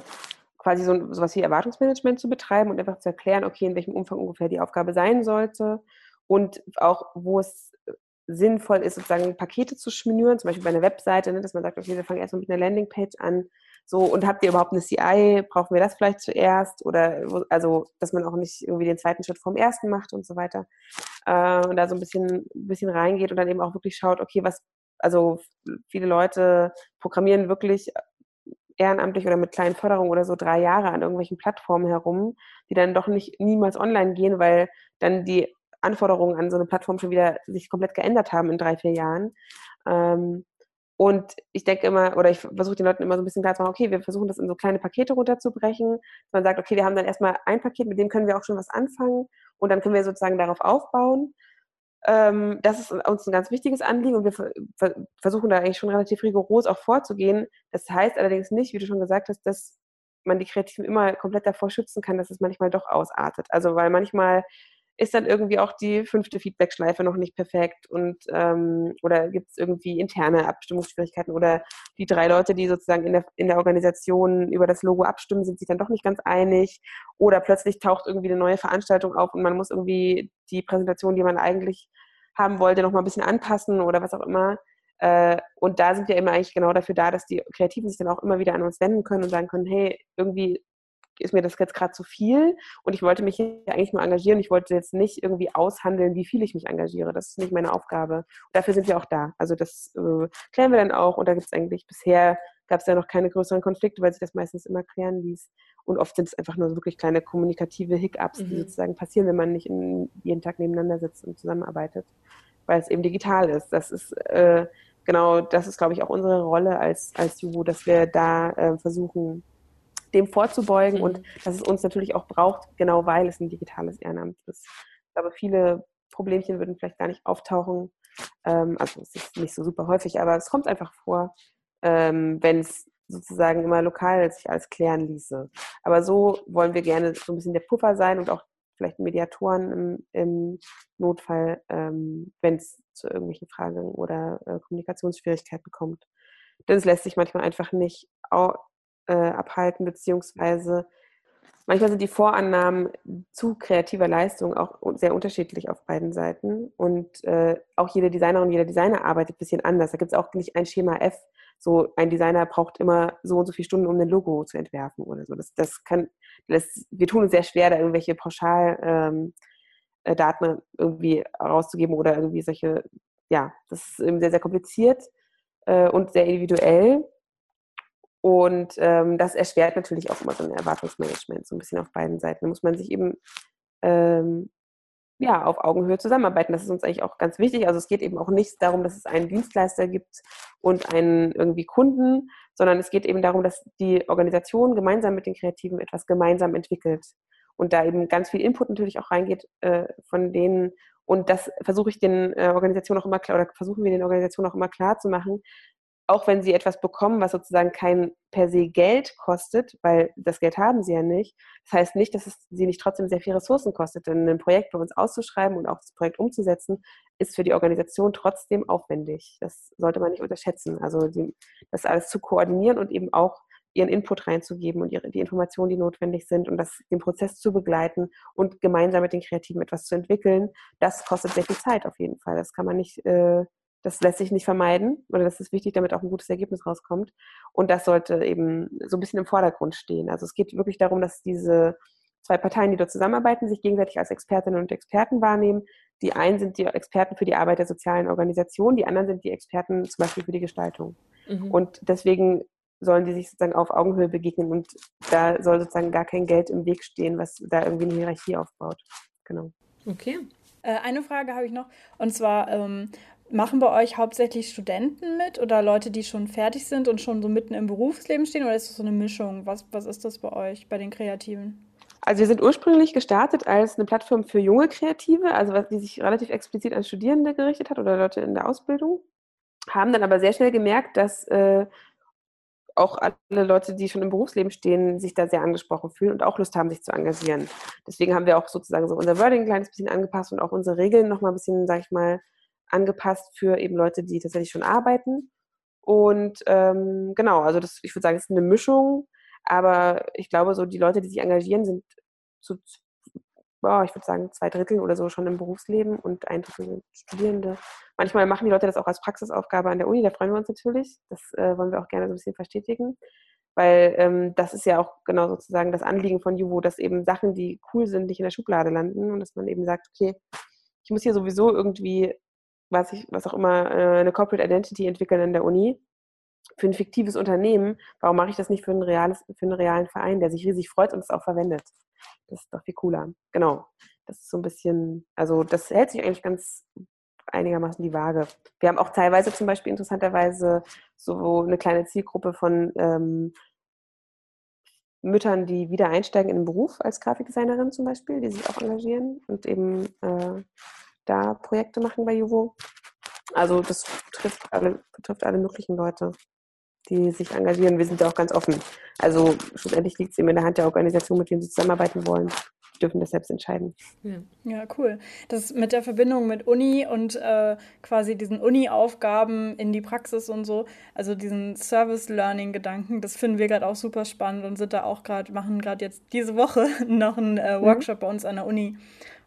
quasi so sowas wie Erwartungsmanagement zu betreiben und einfach zu erklären, okay, in welchem Umfang ungefähr die Aufgabe sein sollte und auch, wo es sinnvoll ist, sozusagen Pakete zu schnüren, zum Beispiel bei einer Webseite, ne, dass man sagt, okay, wir fangen erstmal mit einer Landingpage an. So, und habt ihr überhaupt eine CI? Brauchen wir das vielleicht zuerst? Oder also, dass man auch nicht irgendwie den zweiten Schritt vom ersten macht und so weiter. Äh, und da so ein bisschen, ein bisschen reingeht und dann eben auch wirklich schaut, okay, was, also viele Leute programmieren wirklich ehrenamtlich oder mit kleinen Förderungen oder so drei Jahre an irgendwelchen Plattformen herum, die dann doch nicht niemals online gehen, weil dann die Anforderungen an so eine Plattform schon wieder sich komplett geändert haben in drei, vier Jahren. Ähm, und ich denke immer, oder ich versuche den Leuten immer so ein bisschen klar zu machen, okay, wir versuchen das in so kleine Pakete runterzubrechen. Man sagt, okay, wir haben dann erstmal ein Paket, mit dem können wir auch schon was anfangen und dann können wir sozusagen darauf aufbauen. Ähm, das ist uns ein ganz wichtiges Anliegen und wir versuchen da eigentlich schon relativ rigoros auch vorzugehen. Das heißt allerdings nicht, wie du schon gesagt hast, dass man die Kreativen immer komplett davor schützen kann, dass es manchmal doch ausartet. Also weil manchmal ist dann irgendwie auch die fünfte Feedback-Schleife noch nicht perfekt und ähm, oder gibt es irgendwie interne Abstimmungsschwierigkeiten oder die drei Leute, die sozusagen in der, in der Organisation über das Logo abstimmen, sind sich dann doch nicht ganz einig oder plötzlich taucht irgendwie eine neue Veranstaltung auf und man muss irgendwie die Präsentation, die man eigentlich haben wollte, noch mal ein bisschen anpassen oder was auch immer. Äh, und da sind wir immer eigentlich genau dafür da, dass die Kreativen sich dann auch immer wieder an uns wenden können und sagen können, hey, irgendwie ist mir das jetzt gerade zu viel und ich wollte mich hier eigentlich nur engagieren. Ich wollte jetzt nicht irgendwie aushandeln, wie viel ich mich engagiere. Das ist nicht meine Aufgabe. Und dafür sind wir auch da. Also das äh, klären wir dann auch und da gibt es eigentlich bisher gab es ja noch keine größeren Konflikte, weil sich das meistens immer klären ließ. Und oft sind es einfach nur wirklich kleine kommunikative Hiccups, mhm. die sozusagen passieren, wenn man nicht in, jeden Tag nebeneinander sitzt und zusammenarbeitet, weil es eben digital ist. Das ist äh, genau, das ist, glaube ich, auch unsere Rolle als, als Juvo, dass wir da äh, versuchen, dem vorzubeugen mhm. und dass es uns natürlich auch braucht, genau weil es ein digitales Ehrenamt ist. Ich glaube, viele Problemchen würden vielleicht gar nicht auftauchen. Ähm, also es ist nicht so super häufig, aber es kommt einfach vor, ähm, wenn es sozusagen immer lokal sich alles klären ließe. Aber so wollen wir gerne so ein bisschen der Puffer sein und auch vielleicht Mediatoren im, im Notfall, ähm, wenn es zu irgendwelchen Fragen oder äh, Kommunikationsschwierigkeiten kommt. Denn es lässt sich manchmal einfach nicht äh, abhalten, beziehungsweise manchmal sind die Vorannahmen zu kreativer Leistung auch sehr unterschiedlich auf beiden Seiten. Und äh, auch jede Designerin jeder Designer arbeitet ein bisschen anders. Da gibt es auch nicht ein Schema F. So ein Designer braucht immer so und so viele Stunden, um ein Logo zu entwerfen oder so. Das, das kann, das, wir tun uns sehr schwer, da irgendwelche Pauschaldaten ähm, äh, irgendwie rauszugeben oder irgendwie solche, ja, das ist eben sehr, sehr kompliziert äh, und sehr individuell. Und ähm, das erschwert natürlich auch immer so ein Erwartungsmanagement, so ein bisschen auf beiden Seiten. Da muss man sich eben ähm, ja, auf Augenhöhe zusammenarbeiten. Das ist uns eigentlich auch ganz wichtig. Also es geht eben auch nicht darum, dass es einen Dienstleister gibt und einen irgendwie Kunden, sondern es geht eben darum, dass die Organisation gemeinsam mit den Kreativen etwas gemeinsam entwickelt. Und da eben ganz viel Input natürlich auch reingeht äh, von denen. Und das versuche ich den äh, Organisationen auch immer klar, oder versuchen wir den Organisationen auch immer klar zu machen, auch wenn sie etwas bekommen, was sozusagen kein per se Geld kostet, weil das Geld haben sie ja nicht. Das heißt nicht, dass es sie nicht trotzdem sehr viel Ressourcen kostet. Denn ein Projekt bei uns auszuschreiben und auch das Projekt umzusetzen, ist für die Organisation trotzdem aufwendig. Das sollte man nicht unterschätzen. Also die, das alles zu koordinieren und eben auch ihren Input reinzugeben und ihre, die Informationen, die notwendig sind und das, den Prozess zu begleiten und gemeinsam mit den Kreativen etwas zu entwickeln, das kostet sehr viel Zeit auf jeden Fall. Das kann man nicht äh, das lässt sich nicht vermeiden oder das ist wichtig, damit auch ein gutes Ergebnis rauskommt. Und das sollte eben so ein bisschen im Vordergrund stehen. Also es geht wirklich darum, dass diese zwei Parteien, die dort zusammenarbeiten, sich gegenseitig als Expertinnen und Experten wahrnehmen. Die einen sind die Experten für die Arbeit der sozialen Organisation, die anderen sind die Experten zum Beispiel für die Gestaltung. Mhm. Und deswegen sollen die sich sozusagen auf Augenhöhe begegnen und da soll sozusagen gar kein Geld im Weg stehen, was da irgendwie eine Hierarchie aufbaut. Genau. Okay. Äh, eine Frage habe ich noch, und zwar, ähm, Machen bei euch hauptsächlich Studenten mit oder Leute, die schon fertig sind und schon so mitten im Berufsleben stehen oder ist das so eine Mischung? Was, was ist das bei euch, bei den Kreativen? Also wir sind ursprünglich gestartet als eine Plattform für junge Kreative, also die sich relativ explizit an Studierende gerichtet hat oder Leute in der Ausbildung, haben dann aber sehr schnell gemerkt, dass äh, auch alle Leute, die schon im Berufsleben stehen, sich da sehr angesprochen fühlen und auch Lust haben, sich zu engagieren. Deswegen haben wir auch sozusagen so unser Wording ein kleines bisschen angepasst und auch unsere Regeln nochmal ein bisschen, sag ich mal, angepasst für eben Leute, die tatsächlich schon arbeiten. Und ähm, genau, also das, ich würde sagen, es ist eine Mischung, aber ich glaube, so die Leute, die sich engagieren, sind zu, boah, ich würde sagen, zwei Drittel oder so schon im Berufsleben und ein Drittel sind Studierende. Manchmal machen die Leute das auch als Praxisaufgabe an der Uni, da freuen wir uns natürlich. Das äh, wollen wir auch gerne so ein bisschen verstetigen. Weil ähm, das ist ja auch genau sozusagen das Anliegen von Juvo, dass eben Sachen, die cool sind, nicht in der Schublade landen und dass man eben sagt, okay, ich muss hier sowieso irgendwie was ich, was auch immer, äh, eine Corporate Identity entwickeln in der Uni für ein fiktives Unternehmen, warum mache ich das nicht für, ein reales, für einen realen Verein, der sich riesig freut und es auch verwendet? Das ist doch viel cooler. Genau. Das ist so ein bisschen, also das hält sich eigentlich ganz einigermaßen die Waage. Wir haben auch teilweise zum Beispiel interessanterweise so eine kleine Zielgruppe von ähm, Müttern, die wieder einsteigen in den Beruf als Grafikdesignerin zum Beispiel, die sich auch engagieren und eben äh, da Projekte machen bei Juvo. Also das betrifft alle, betrifft alle möglichen Leute, die sich engagieren. Wir sind da auch ganz offen. Also schlussendlich liegt es eben in der Hand der Organisation, mit denen sie zusammenarbeiten wollen. Dürfen das selbst entscheiden. Ja, ja cool. Das mit der Verbindung mit Uni und äh, quasi diesen Uni-Aufgaben in die Praxis und so, also diesen Service-Learning-Gedanken, das finden wir gerade auch super spannend und sind da auch gerade, machen gerade jetzt diese Woche noch einen äh, mhm. Workshop mhm. bei uns an der Uni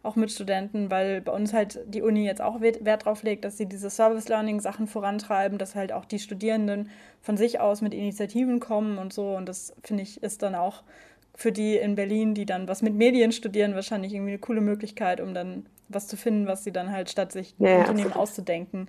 auch mit Studenten, weil bei uns halt die Uni jetzt auch Wert drauf legt, dass sie diese Service Learning Sachen vorantreiben, dass halt auch die Studierenden von sich aus mit Initiativen kommen und so. Und das finde ich ist dann auch für die in Berlin, die dann was mit Medien studieren, wahrscheinlich irgendwie eine coole Möglichkeit, um dann was zu finden, was sie dann halt statt sich ja, Unternehmen absolut. auszudenken,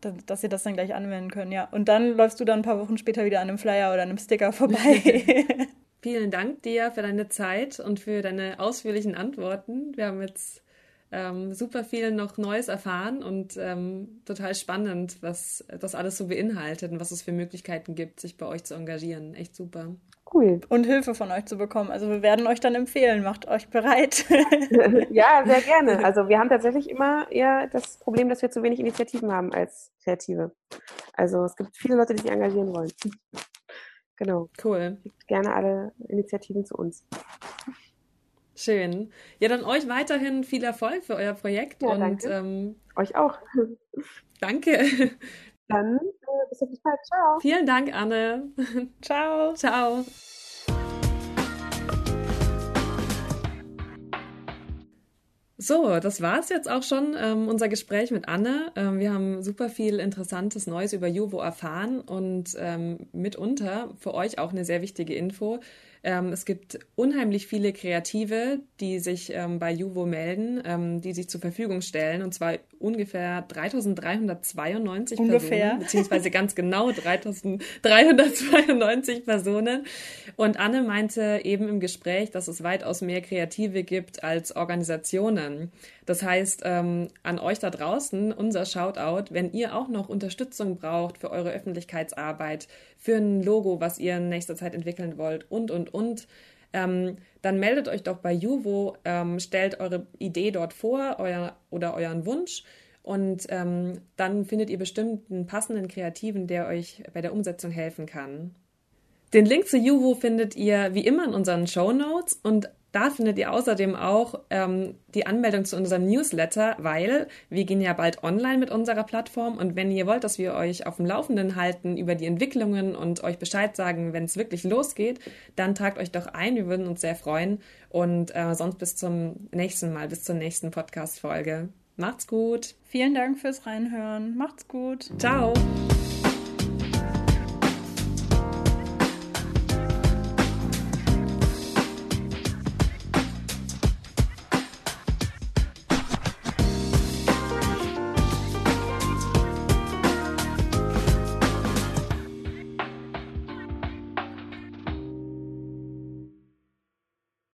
dass, dass, sie das dann gleich anwenden können. Ja. Und dann läufst du dann ein paar Wochen später wieder an einem Flyer oder einem Sticker vorbei. Vielen Dank dir für deine Zeit und für deine ausführlichen Antworten. Wir haben jetzt ähm, super viel noch Neues erfahren und ähm, total spannend, was das alles so beinhaltet und was es für Möglichkeiten gibt, sich bei euch zu engagieren. Echt super. Cool. Und Hilfe von euch zu bekommen. Also wir werden euch dann empfehlen. Macht euch bereit. ja, sehr gerne. Also wir haben tatsächlich immer eher das Problem, dass wir zu wenig Initiativen haben als Kreative. Also es gibt viele Leute, die sich engagieren wollen. Genau. Cool. Gerne alle Initiativen zu uns. Schön. Ja, dann euch weiterhin viel Erfolg für euer Projekt Ja, und danke. ähm, Euch auch. danke. Dann äh, bis auf die Zeit. Ciao. Vielen Dank, Anne. Ciao. Ciao. So, das war's jetzt auch schon, ähm, unser Gespräch mit Anne. Ähm, wir haben super viel Interessantes Neues über Juvo erfahren und ähm, mitunter für euch auch eine sehr wichtige Info. Ähm, es gibt unheimlich viele Kreative, die sich ähm, bei Juvo melden, ähm, die sich zur Verfügung stellen, und zwar ungefähr 3392 Ungefähr. Personen, beziehungsweise ganz genau 3392 Personen. Und Anne meinte eben im Gespräch, dass es weitaus mehr Kreative gibt als Organisationen. Das heißt, ähm, an euch da draußen unser Shoutout, wenn ihr auch noch Unterstützung braucht für eure Öffentlichkeitsarbeit, für ein Logo, was ihr in nächster Zeit entwickeln wollt und, und, und, ähm, dann meldet euch doch bei Juvo, ähm, stellt eure Idee dort vor euer, oder euren Wunsch und ähm, dann findet ihr bestimmt einen passenden Kreativen, der euch bei der Umsetzung helfen kann. Den Link zu Juvo findet ihr wie immer in unseren Show Notes und da findet ihr außerdem auch ähm, die Anmeldung zu unserem Newsletter, weil wir gehen ja bald online mit unserer Plattform und wenn ihr wollt, dass wir euch auf dem Laufenden halten über die Entwicklungen und euch Bescheid sagen, wenn es wirklich losgeht, dann tragt euch doch ein, wir würden uns sehr freuen und äh, sonst bis zum nächsten Mal, bis zur nächsten Podcast-Folge. Macht's gut. Vielen Dank fürs Reinhören. Macht's gut. Ciao.